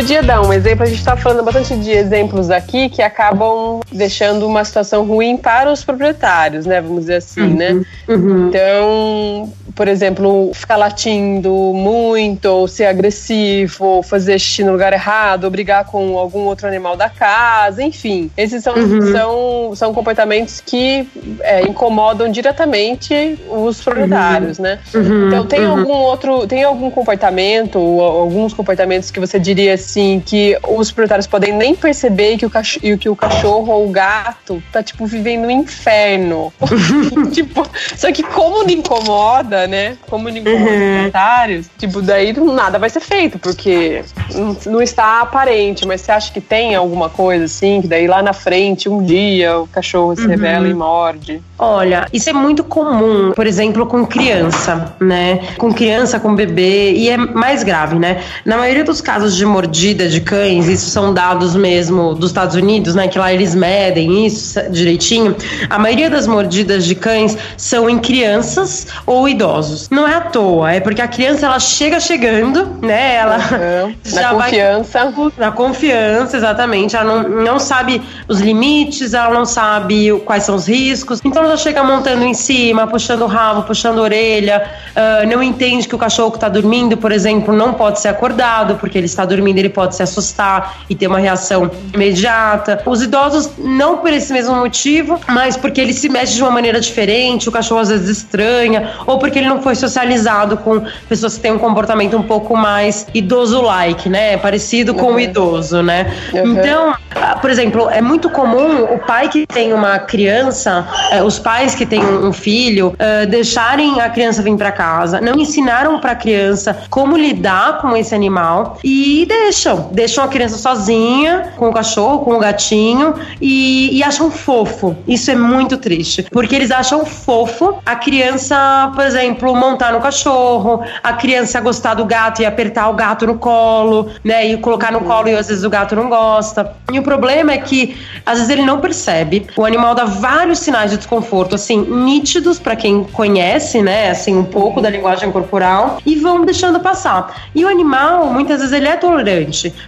[SPEAKER 1] Podia dar um exemplo, a gente está falando bastante de exemplos aqui que acabam deixando uma situação ruim para os proprietários, né? Vamos dizer assim, né? uhum. né? Uhum. Então, por exemplo, ficar latindo muito, ou ser agressivo, ou fazer xixi no lugar errado, ou brigar com algum outro animal da casa, enfim. Esses são, uhum. são, são comportamentos que é, incomodam diretamente os proprietários, né? Uhum. Então, tem uhum. algum outro, tem algum comportamento, ou alguns comportamentos que você diria assim, que os proprietários podem nem perceber que o, cachorro, que o cachorro ou o gato tá, tipo, vivendo um inferno. tipo, só que como não incomoda, né? Como não incomoda uhum. os proprietários, tipo, daí nada vai ser feito, porque não, não está aparente, mas você acha que tem alguma coisa assim, que daí lá na frente, um dia, o cachorro se uhum. revela e morde?
[SPEAKER 3] Olha, isso é muito comum, por exemplo, com criança, né? Com criança, com bebê, e é mais grave, né? Na maioria dos casos de mordida de cães, isso são dados mesmo dos Estados Unidos, né? Que lá eles medem isso direitinho. A maioria das mordidas de cães são em crianças ou idosos. Não é à toa, é porque a criança ela chega chegando, né? Ela
[SPEAKER 1] uhum. já na confiança.
[SPEAKER 3] Vai, na confiança, exatamente. Ela não, não sabe os limites, ela não sabe quais são os riscos. Então já chega montando em cima, puxando o rabo, puxando a orelha, uh, não entende que o cachorro que está dormindo, por exemplo, não pode ser acordado, porque ele está dormindo, ele pode se assustar e ter uma reação imediata. Os idosos, não por esse mesmo motivo, mas porque ele se mexe de uma maneira diferente, o cachorro às vezes estranha, ou porque ele não foi socializado com pessoas que têm um comportamento um pouco mais idoso-like, né? Parecido com uhum. o idoso, né? Uhum. Então, ah, por exemplo, é muito comum o pai que tem uma criança, eh, os pais que têm um filho, uh, deixarem a criança vir para casa, não ensinaram para a criança como lidar com esse animal e deixam, deixam a criança sozinha com o cachorro, com o gatinho e, e acham fofo. Isso é muito triste, porque eles acham fofo a criança, por exemplo, montar no cachorro, a criança gostar do gato e apertar o gato no colo, né, e colocar no colo e às vezes o gato não gosta. E o problema é que às vezes ele não percebe. O animal dá vários sinais de desconforto, assim, nítidos para quem conhece, né, assim, um pouco da linguagem corporal e vão deixando passar. E o animal, muitas vezes, ele é tolerante.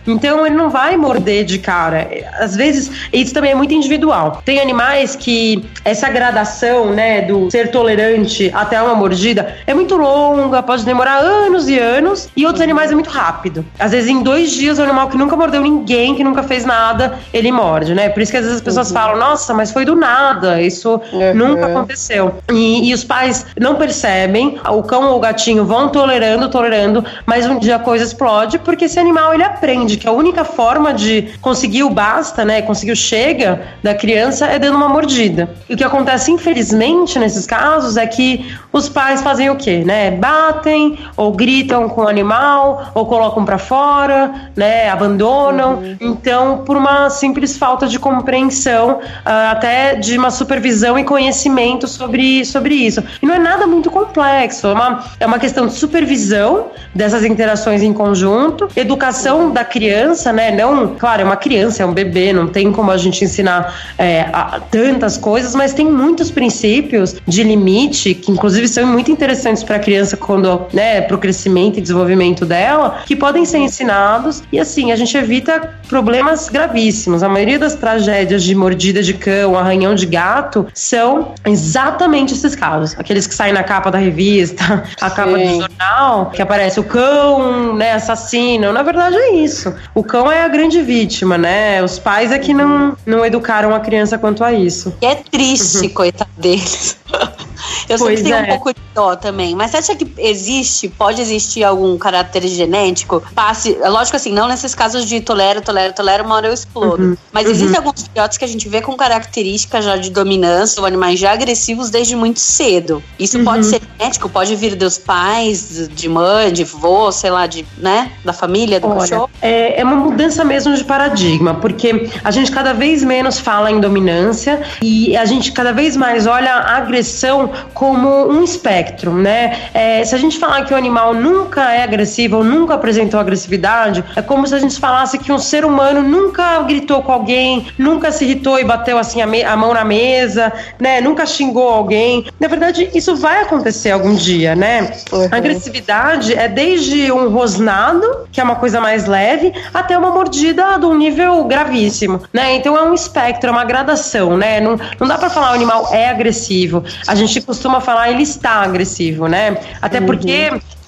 [SPEAKER 3] Então, ele não vai morder de cara. Às vezes, isso também é muito individual. Tem animais que essa gradação, né, do ser tolerante até uma mordida é muito longa, pode demorar anos e anos. E outros animais é muito rápido. Às vezes, em dois dias, o animal que nunca mordeu ninguém, que nunca fez nada, ele morde, né? Por isso que às vezes as pessoas uhum. falam, nossa, mas foi do nada. Isso uhum. nunca aconteceu. E, e os pais não percebem, o cão ou o gatinho vão tolerando, tolerando, mas um dia a coisa explode porque esse animal ele aprende que a única forma de conseguir o basta, né, conseguir o chega da criança é dando uma mordida. E o que acontece infelizmente nesses casos é que os pais fazem o quê, né? Batem ou gritam com o animal ou colocam para fora, né, abandonam. Uhum. Então, por uma simples falta de compreensão, uh, até de uma supervisão e conhecimento sobre, sobre isso. E não é nada muito complexo, é uma, é uma questão de supervisão dessas interações em conjunto, educação da criança, né? Não, claro, é uma criança, é um bebê, não tem como a gente ensinar é, a, tantas coisas, mas tem muitos princípios de limite, que inclusive são muito interessantes para a criança quando, né, para o crescimento e desenvolvimento dela, que podem ser ensinados e assim a gente evita problemas gravíssimos. A maioria das tragédias de mordida de cão, arranhão de gato, são exatamente esses casos. Aqueles que saem na capa da revista, a capa do jornal, que aparece o cão, né, assassino. Na verdade é isso. O cão é a grande vítima, né? Os pais é que não, não educaram a criança quanto a isso.
[SPEAKER 2] E é triste, uhum. coitado deles. Eu pois sempre tenho é. um pouco de dó também. Mas você acha que existe, pode existir algum caráter genético? Passe, lógico assim, não nesses casos de tolera, tolera, tolera, uma hora eu explodo. Uhum. Mas uhum. existem alguns filhotes que a gente vê com características já de dominância, ou animais já agressivos desde muito cedo. Isso uhum. pode ser genético, pode vir dos pais, de mãe, de vô, sei lá, de, né, da família, do Olha, cachorro.
[SPEAKER 3] É, é uma mudança mesmo de paradigma, porque a gente cada vez menos fala em dominância e a gente cada vez mais olha a agressão como um espectro, né? É, se a gente falar que o animal nunca é agressivo ou nunca apresentou agressividade, é como se a gente falasse que um ser humano nunca gritou com alguém, nunca se irritou e bateu assim a, a mão na mesa, né? Nunca xingou alguém. Na verdade, isso vai acontecer algum dia, né? Uhum. A agressividade é desde um rosnado, que é uma coisa mais leve, até uma mordida de um nível gravíssimo, né? Então é um espectro, é uma gradação, né? Não, não dá para falar o animal é agressivo. A gente costuma falar ele está agressivo, né? Até uhum.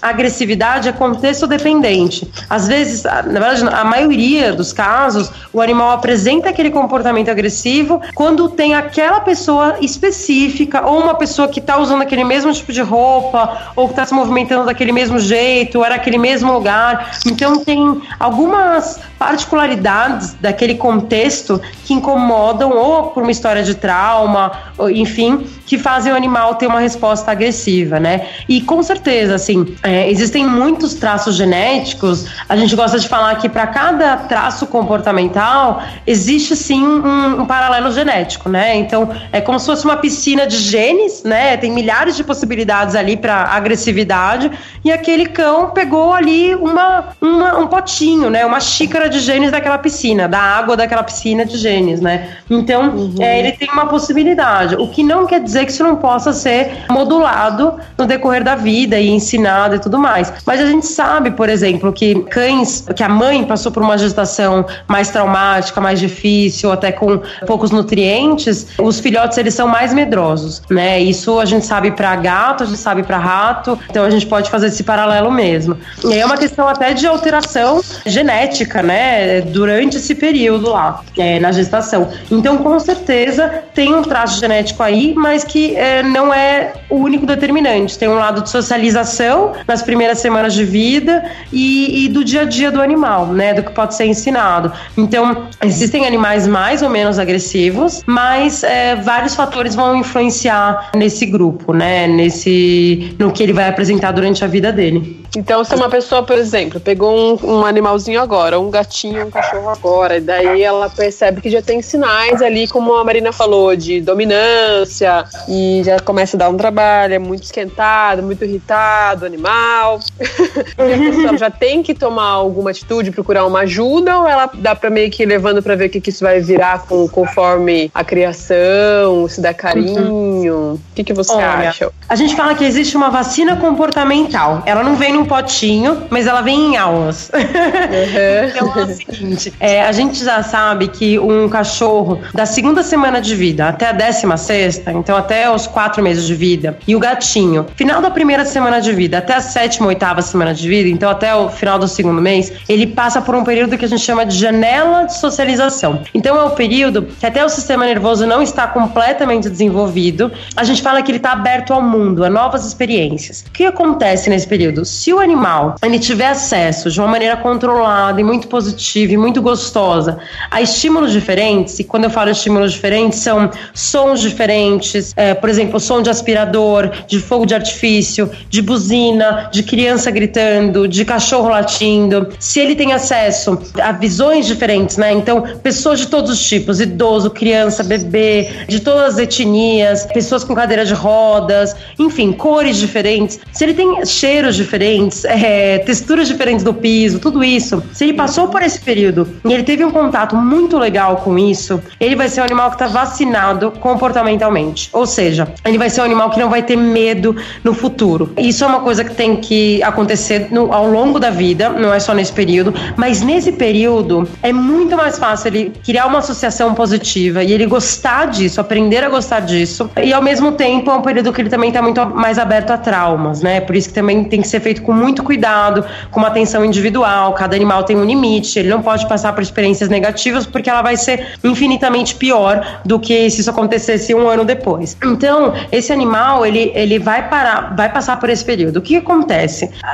[SPEAKER 3] Agressividade é contexto dependente. Às vezes, na verdade, a maioria dos casos, o animal apresenta aquele comportamento agressivo quando tem aquela pessoa específica ou uma pessoa que está usando aquele mesmo tipo de roupa ou que está se movimentando daquele mesmo jeito, ou era aquele mesmo lugar. Então, tem algumas particularidades daquele contexto que incomodam ou por uma história de trauma, enfim, que fazem o animal ter uma resposta agressiva, né? E com certeza, assim, é, existem muitos traços genéticos. A gente gosta de falar que para cada traço comportamental existe sim um, um, paralelo genético, né? Então é como se fosse uma piscina de genes, né? Tem milhares de possibilidades ali para agressividade e aquele cão pegou ali uma, uma, um potinho, né? Uma xícara de genes daquela piscina, da água daquela piscina de genes, né? Então uhum. é, ele tem uma possibilidade. O que não quer dizer que isso não possa ser modulado no decorrer da vida e ensinado tudo mais. Mas a gente sabe, por exemplo, que cães, que a mãe passou por uma gestação mais traumática, mais difícil, até com poucos nutrientes, os filhotes eles são mais medrosos, né? Isso a gente sabe para gato, a gente sabe para rato, então a gente pode fazer esse paralelo mesmo. E é uma questão até de alteração genética, né? Durante esse período lá, é, na gestação. Então, com certeza, tem um traço genético aí, mas que é, não é o único determinante. Tem um lado de socialização nas primeiras semanas de vida e, e do dia a dia do animal, né? Do que pode ser ensinado. Então, existem animais mais ou menos agressivos, mas é, vários fatores vão influenciar nesse grupo, né? Nesse, no que ele vai apresentar durante a vida dele.
[SPEAKER 1] Então, se uma pessoa, por exemplo, pegou um, um animalzinho agora, um gatinho, um cachorro agora, e daí ela percebe que já tem sinais ali, como a Marina falou, de dominância, e já começa a dar um trabalho, é muito esquentado, muito irritado, animal. a pessoa já tem que tomar alguma atitude, procurar uma ajuda, ou ela dá pra meio que ir levando pra ver o que, que isso vai virar com, conforme a criação, se dá carinho? O que, que você Olha, acha?
[SPEAKER 3] A gente fala que existe uma vacina comportamental. Ela não vem num potinho, mas ela vem em aulas. Uhum. então é o seguinte: é, a gente já sabe que um cachorro da segunda semana de vida até a décima sexta, então até os quatro meses de vida, e o gatinho, final da primeira semana de vida até a sétima, oitava semana de vida, então até o final do segundo mês, ele passa por um período que a gente chama de janela de socialização. Então é o período que até o sistema nervoso não está completamente desenvolvido. A gente fala que ele está aberto ao mundo, a novas experiências. O que acontece nesse período? Se o animal ele tiver acesso de uma maneira controlada e muito positiva e muito gostosa a estímulos diferentes, e quando eu falo estímulos diferentes, são sons diferentes, é, por exemplo, som de aspirador, de fogo de artifício, de buzina, de criança gritando, de cachorro latindo. Se ele tem acesso a visões diferentes, né? Então, pessoas de todos os tipos, idoso, criança, bebê, de todas as etnias, pessoas com cadeira de rodas, enfim, cores diferentes. Se ele tem cheiros diferentes, é, texturas diferentes do piso, tudo isso, se ele passou por esse período e ele teve um contato muito legal com isso, ele vai ser um animal que está vacinado comportamentalmente. Ou seja, ele vai ser um animal que não vai ter medo no futuro. Isso é uma coisa que tem que acontecer no, ao longo da vida, não é só nesse período, mas nesse período é muito mais fácil ele criar uma associação positiva e ele gostar disso, aprender a gostar disso. E ao mesmo tempo é um período que ele também está muito mais aberto a traumas, né? Por isso que também tem que ser feito com muito cuidado, com uma atenção individual. Cada animal tem um limite, ele não pode passar por experiências negativas porque ela vai ser infinitamente pior do que se isso acontecesse um ano depois. Então, esse animal, ele, ele vai parar, vai passar por esse período. O que acontece?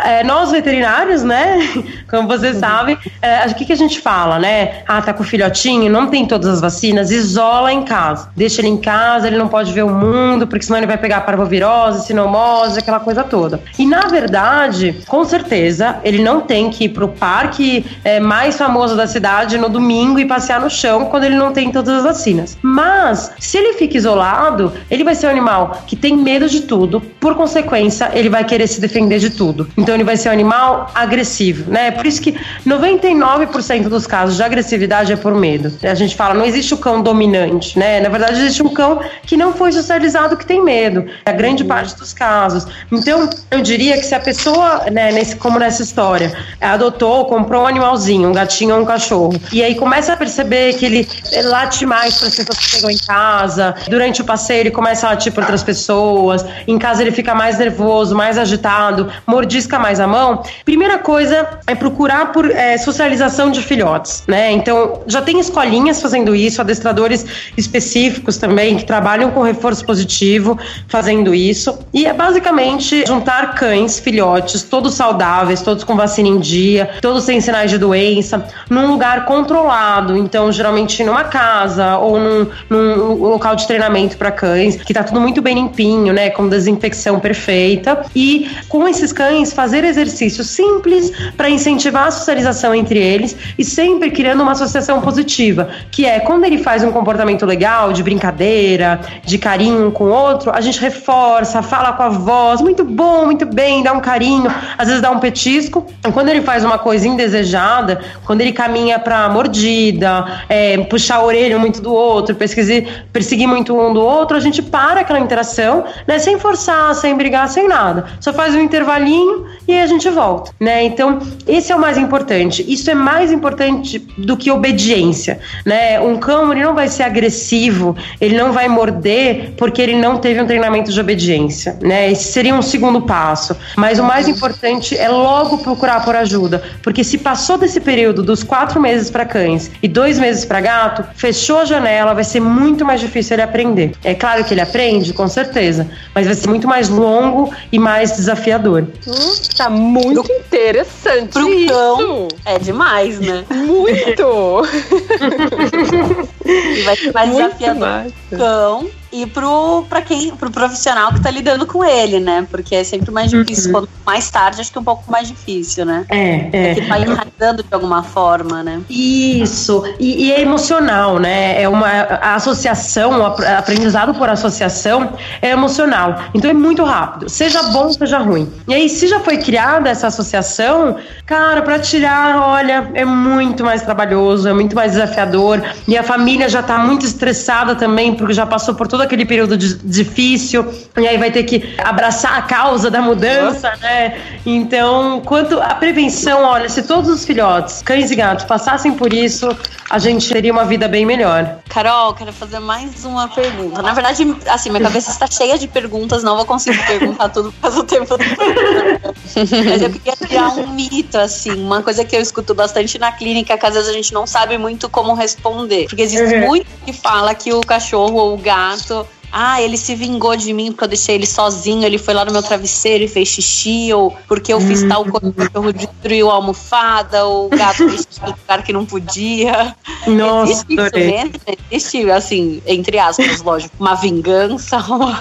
[SPEAKER 3] É, nós veterinários, né, como vocês uhum. sabem, é, o que, que a gente fala, né? Ah, tá com o filhotinho, não tem todas as vacinas, isola em casa. Deixa ele em casa, ele não pode ver o mundo, porque senão ele vai pegar parvovirose, sinomose, aquela coisa toda. E na verdade, com certeza, ele não tem que ir pro parque é, mais famoso da cidade no domingo e passear no chão quando ele não tem todas as vacinas. Mas, se ele fica isolado, ele vai ser um animal que tem medo de tudo, por consequência, ele vai querer se defender de tudo. Então, ele vai ser um animal agressivo, né? Por isso que 99% dos casos de agressividade é por medo. A gente fala, não existe o cão dominante, né? Na verdade, existe um cão que não foi socializado que tem medo. É a grande parte dos casos. Então, eu diria que se a pessoa, né, nesse, como nessa história, adotou, comprou um animalzinho, um gatinho ou um cachorro, e aí começa a perceber que ele late mais para as pessoas que chegam em casa, durante o passeio ele começa a latir para outras pessoas, em casa ele fica mais nervoso, mais agitado, mordisca mais a mão. Primeira coisa é procurar por é, socialização de filhotes, né? Então, já tem escolinhas fazendo isso, adestradores específicos também que trabalham com reforço positivo fazendo isso. E é basicamente juntar cães, filhotes, todos saudáveis, todos com vacina em dia, todos sem sinais de doença, num lugar controlado. Então, geralmente numa casa ou num, num local de treinamento para cães, que tá tudo muito bem limpinho, né? Com desinfecção perfeita. E com esses cães, fazer exercícios simples para incentivar a socialização entre eles e sempre criando uma associação positiva, que é quando ele faz um comportamento legal, de brincadeira, de carinho com o outro, a gente reforça, fala com a voz, muito bom, muito bem, dá um carinho, às vezes dá um petisco. E quando ele faz uma coisa indesejada, quando ele caminha para mordida, é, puxar a orelha muito do outro, perseguir, perseguir muito um do outro, a gente para aquela interação, né, sem forçar, sem brigar, sem nada. Só faz um intervalinho e aí a gente volta, né? Então, esse é o mais importante. Isso é mais importante do que obediência, né? Um cão, ele não vai ser agressivo, ele não vai morder porque ele não teve um treinamento de obediência, né? Esse seria um segundo passo. Mas o mais importante é logo procurar por ajuda, porque se passou desse período dos quatro meses para cães e dois meses para gato, fechou a janela, vai ser muito mais difícil ele aprender. É claro que ele aprende, com certeza, mas vai ser muito mais longo e mais desafiador.
[SPEAKER 1] Hum, tá muito Pro, interessante
[SPEAKER 2] pro isso. Cão é demais, né?
[SPEAKER 1] Muito!
[SPEAKER 2] e vai ser mais muito desafiador. Massa. Cão e pro para quem pro profissional que tá lidando com ele, né? Porque é sempre mais difícil. Uhum. Quanto mais tarde, acho que é um pouco mais difícil, né?
[SPEAKER 3] É, é.
[SPEAKER 2] que vai enraizando de alguma forma, né?
[SPEAKER 3] Isso. E, e, é emocional, né? É uma a associação, o aprendizado por associação é emocional. Então é muito rápido, seja bom, seja ruim. E aí, se já foi criada essa associação, cara, para tirar, olha, é muito mais trabalhoso, é muito mais desafiador. E a família já tá muito estressada também, porque já passou por todo aquele período difícil, e aí vai ter que abraçar a causa da mudança, né? Então, quanto à prevenção, olha, se todos os filhotes, cães e gatos, passassem por isso, a gente teria uma vida bem melhor.
[SPEAKER 2] Carol, quero fazer mais uma pergunta. Na verdade, assim, minha cabeça está cheia de perguntas, não vou conseguir perguntar tudo por causa do tempo do Mas eu queria criar um mito, assim, uma coisa que eu escuto bastante na clínica, que às vezes a gente não sabe muito como responder. Porque existe uhum. muito que fala que o cachorro ou o gato questo ah, ele se vingou de mim porque eu deixei ele sozinho, ele foi lá no meu travesseiro e fez xixi, ou porque eu fiz tal coisa, o cachorro destruiu a almofada, ou o gato fez xixi no lugar que não podia.
[SPEAKER 3] Nossa, Existe isso
[SPEAKER 2] mesmo? Existe, assim, entre aspas, lógico, uma vingança, uma,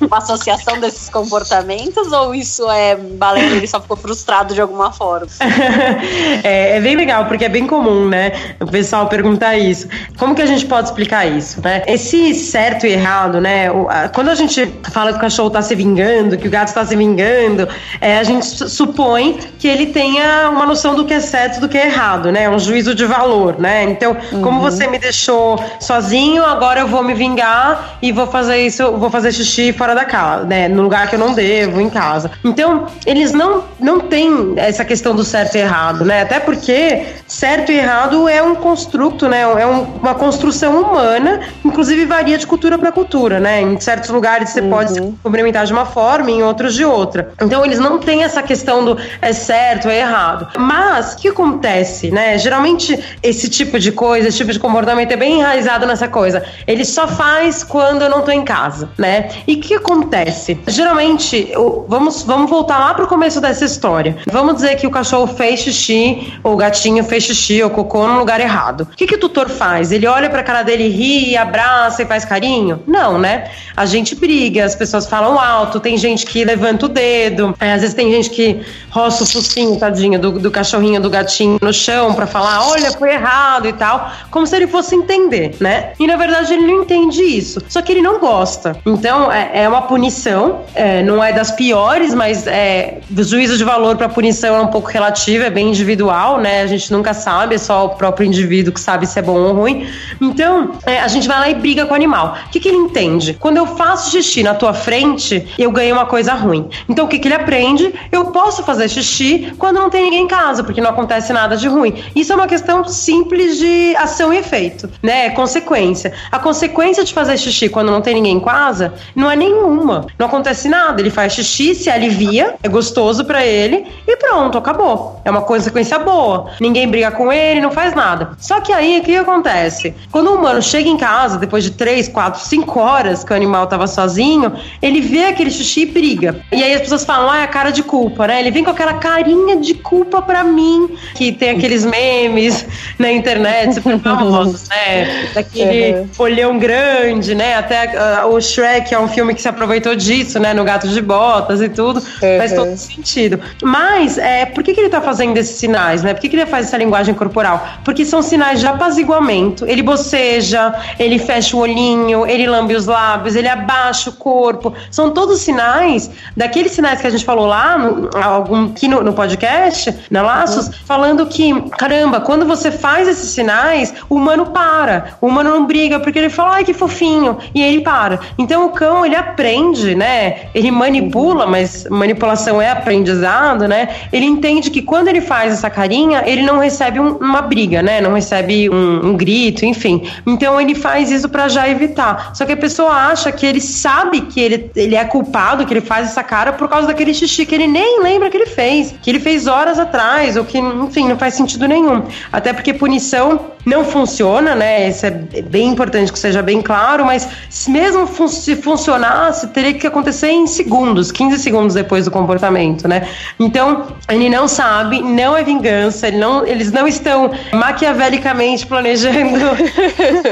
[SPEAKER 2] uma associação desses comportamentos, ou isso é balela, ele só ficou frustrado de alguma forma?
[SPEAKER 3] é, é bem legal, porque é bem comum, né? O pessoal perguntar isso. Como que a gente pode explicar isso, né? Esse certo e errado, né? Quando a gente fala que o cachorro está se vingando, que o gato está se vingando, é, a gente supõe que ele tenha uma noção do que é certo e do que é errado, né? Um juízo de valor, né? Então, uhum. como você me deixou sozinho, agora eu vou me vingar e vou fazer isso, vou fazer xixi fora da casa, né? No lugar que eu não devo, em casa. Então, eles não, não têm essa questão do certo e errado, né? Até porque certo e errado é um construto, né? É um, uma construção humana, inclusive varia de cultura para cultura né? Em certos lugares você uhum. pode se cumprimentar de uma forma, em outros de outra. Então eles não têm essa questão do é certo, é errado. Mas o que acontece, né? Geralmente esse tipo de coisa, esse tipo de comportamento é bem enraizado nessa coisa. Ele só faz quando eu não tô em casa, né? E o que acontece? Geralmente, vamos, vamos voltar lá pro começo dessa história. Vamos dizer que o cachorro fez xixi, ou o gatinho fez xixi ou cocô no lugar errado. O que, que o tutor faz? Ele olha pra cara dele, ri, abraça e faz carinho? Não, né? A gente briga, as pessoas falam alto, tem gente que levanta o dedo, é, às vezes tem gente que roça o focinho, tadinho, do, do cachorrinho, do gatinho no chão para falar, olha, foi errado e tal, como se ele fosse entender, né? E na verdade ele não entende isso, só que ele não gosta. Então é, é uma punição, é, não é das piores, mas é, o juízo de valor para punição é um pouco relativo, é bem individual, né? A gente nunca sabe, é só o próprio indivíduo que sabe se é bom ou ruim. Então é, a gente vai lá e briga com o animal. O que, que ele entende? Aprende. Quando eu faço xixi na tua frente, eu ganhei uma coisa ruim. Então o que, que ele aprende? Eu posso fazer xixi quando não tem ninguém em casa, porque não acontece nada de ruim. Isso é uma questão simples de ação e efeito, né? É consequência. A consequência de fazer xixi quando não tem ninguém em casa não é nenhuma. Não acontece nada. Ele faz xixi, se alivia, é gostoso para ele e pronto, acabou. É uma consequência boa. Ninguém briga com ele, não faz nada. Só que aí o que acontece? Quando o humano chega em casa depois de 3, 4, 5 horas, horas que o animal estava sozinho, ele vê aquele xixi e briga. E aí as pessoas falam, ah, é a cara de culpa, né? Ele vem com aquela carinha de culpa pra mim, que tem aqueles memes na internet super famosos, né? Daquele uhum. olhão grande, né? Até uh, o Shrek é um filme que se aproveitou disso, né? No Gato de Botas e tudo. Uhum. Faz todo sentido. Mas, é, por que, que ele tá fazendo esses sinais, né? Por que, que ele faz essa linguagem? linguagem corporal, porque são sinais de apaziguamento. Ele boceja, ele fecha o olhinho, ele lambe os lábios, ele abaixa o corpo. São todos sinais daqueles sinais que a gente falou lá, no, algum, aqui no, no podcast, na Laços, uhum. falando que, caramba, quando você faz esses sinais, o humano para. O humano não briga, porque ele fala, ai, que fofinho, e ele para. Então o cão, ele aprende, né? Ele manipula, mas manipulação é aprendizado, né? Ele entende que quando ele faz essa carinha, ele não recebe um, uma briga, né? Não recebe um, um grito, enfim. Então ele faz isso para já evitar. Só que a pessoa acha que ele sabe que ele, ele é culpado, que ele faz essa cara por causa daquele xixi que ele nem lembra que ele fez, que ele fez horas atrás, ou que, enfim, não faz sentido nenhum. Até porque punição não funciona, né? Isso é bem importante que seja bem claro, mas mesmo fun se funcionasse, teria que acontecer em segundos, 15 segundos depois do comportamento, né? Então, ele não sabe, não é vingança, ele não, eles não estão maquiavelicamente planejando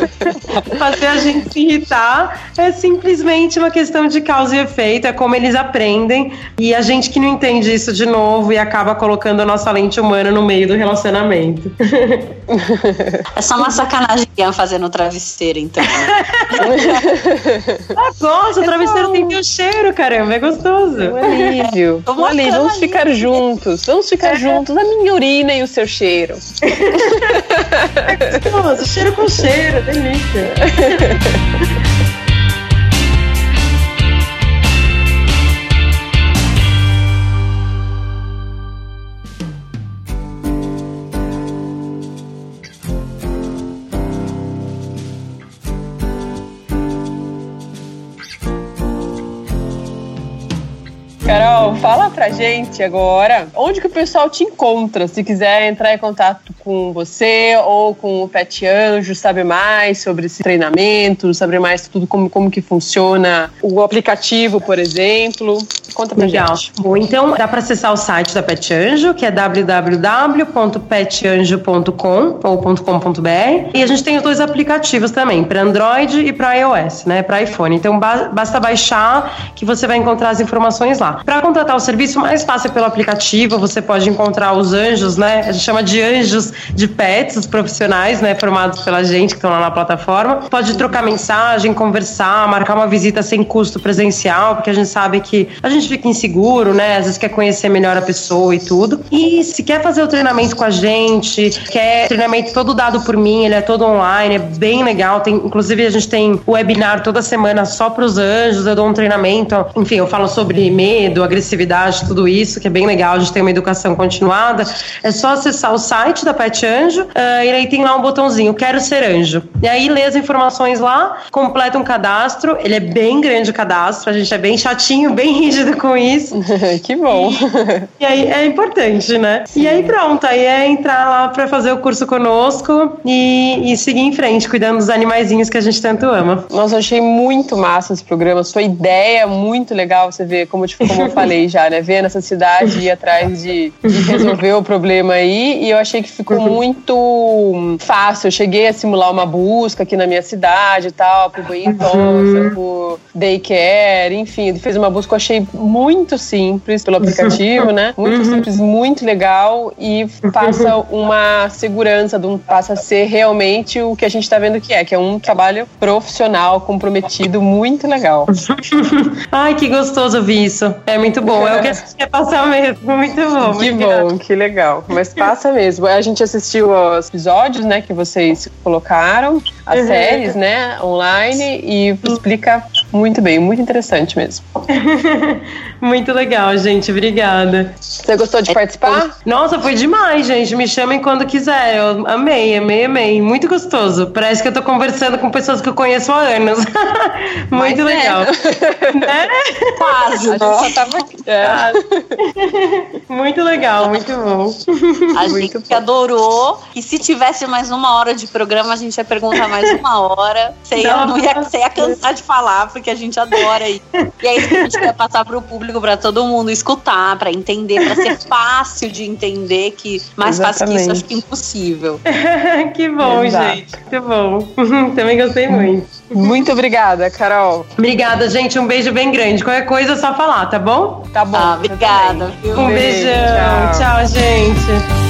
[SPEAKER 3] fazer a gente se irritar, é simplesmente uma questão de causa e efeito, é como eles aprendem, e a gente que não entende isso de novo e acaba colocando a nossa lente humana no meio do relacionamento.
[SPEAKER 2] É só uma sacanagem fazer no travesseiro, então. Né?
[SPEAKER 3] ah, gosto, o travesseiro é tem teu cheiro, caramba, é gostoso.
[SPEAKER 1] É um alívio. É, um alívio. Vamos ficar juntos. Vamos ficar é. juntos. A minha urina e o seu cheiro.
[SPEAKER 3] é gostoso, cheiro com cheiro, delícia.
[SPEAKER 1] fala pra gente agora onde que o pessoal te encontra, se quiser entrar em contato com você ou com o Pet Anjo, saber mais sobre esse treinamento, saber mais tudo como, como que funciona o aplicativo, por exemplo. Conta pra Legal. gente.
[SPEAKER 3] Bom, então dá para acessar o site da Pet Anjo, que é www.petanjo.com ou .com.br. E a gente tem os dois aplicativos também, para Android e para iOS, né, para iPhone. Então basta baixar que você vai encontrar as informações lá. Para contratar o serviço, mais fácil é pelo aplicativo, você pode encontrar os anjos, né? A gente chama de anjos de pets, os profissionais, né? Formados pela gente que estão lá na plataforma. Pode trocar mensagem, conversar, marcar uma visita sem custo presencial, porque a gente sabe que a gente fica inseguro, né? Às vezes quer conhecer melhor a pessoa e tudo. E se quer fazer o treinamento com a gente, quer treinamento todo dado por mim, ele é todo online, é bem legal. Tem, inclusive, a gente tem webinar toda semana só para os anjos, eu dou um treinamento. Enfim, eu falo sobre medo medo, tudo isso, que é bem legal, a gente tem uma educação continuada, é só acessar o site da Pet Anjo uh, e aí tem lá um botãozinho, quero ser anjo. E aí lê as informações lá, completa um cadastro, ele é bem grande o cadastro, a gente é bem chatinho, bem rígido com isso.
[SPEAKER 1] que bom.
[SPEAKER 3] E, e, aí é importante, né? Sim. E aí pronto, aí é entrar lá para fazer o curso conosco e, e seguir em frente, cuidando dos animaizinhos que a gente tanto ama.
[SPEAKER 1] Nossa, achei muito massa esse programa, sua ideia é muito legal, você vê como, tipo, como eu falei já, né? Ver nessa cidade e ir atrás de, de, resolver o problema aí. E eu achei que ficou muito fácil. Eu cheguei a simular uma busca aqui na minha cidade e tal, por banho uhum. por daycare, enfim. Ele fez uma busca, eu achei muito simples pelo aplicativo, né? Muito uhum. simples, muito legal e passa uma segurança, de um, passa a ser realmente o que a gente está vendo que é, que é um trabalho profissional, comprometido, muito legal.
[SPEAKER 3] Ai, que gostoso ouvir isso. É muito bom, é o que a gente quer passar mesmo. Muito bom.
[SPEAKER 1] Que bom, que legal. Mas passa mesmo. A gente assistiu os episódios, né, que vocês colocaram, as uhum. séries, né, online, e explica muito bem, muito interessante mesmo.
[SPEAKER 3] muito legal, gente. Obrigada.
[SPEAKER 1] Você gostou de participar?
[SPEAKER 3] Nossa, foi demais, gente. Me chamem quando quiser. Eu amei, amei, amei. Muito gostoso. Parece que eu tô conversando com pessoas que eu conheço há anos. muito Mas legal. É.
[SPEAKER 2] né? Quase. Nossa, tava aqui. É.
[SPEAKER 3] muito legal, muito bom.
[SPEAKER 2] A gente muito adorou. E se tivesse mais uma hora de programa, a gente ia perguntar mais uma hora. Você ia, não ia, você ia cansar de falar, porque a gente adora isso. E é isso que a gente quer passar pro público, para todo mundo escutar, para entender, para ser fácil de entender, que mais Exatamente. fácil que isso acho que é impossível.
[SPEAKER 3] que bom, Exato. gente. Muito bom. Também gostei muito.
[SPEAKER 1] Muito obrigada, Carol.
[SPEAKER 3] Obrigada, gente. Um beijo bem grande. Qualquer coisa é só falar, tá bom?
[SPEAKER 1] Tá bom.
[SPEAKER 2] Ah, obrigada.
[SPEAKER 3] Um, um beijão. Tchau. tchau, gente.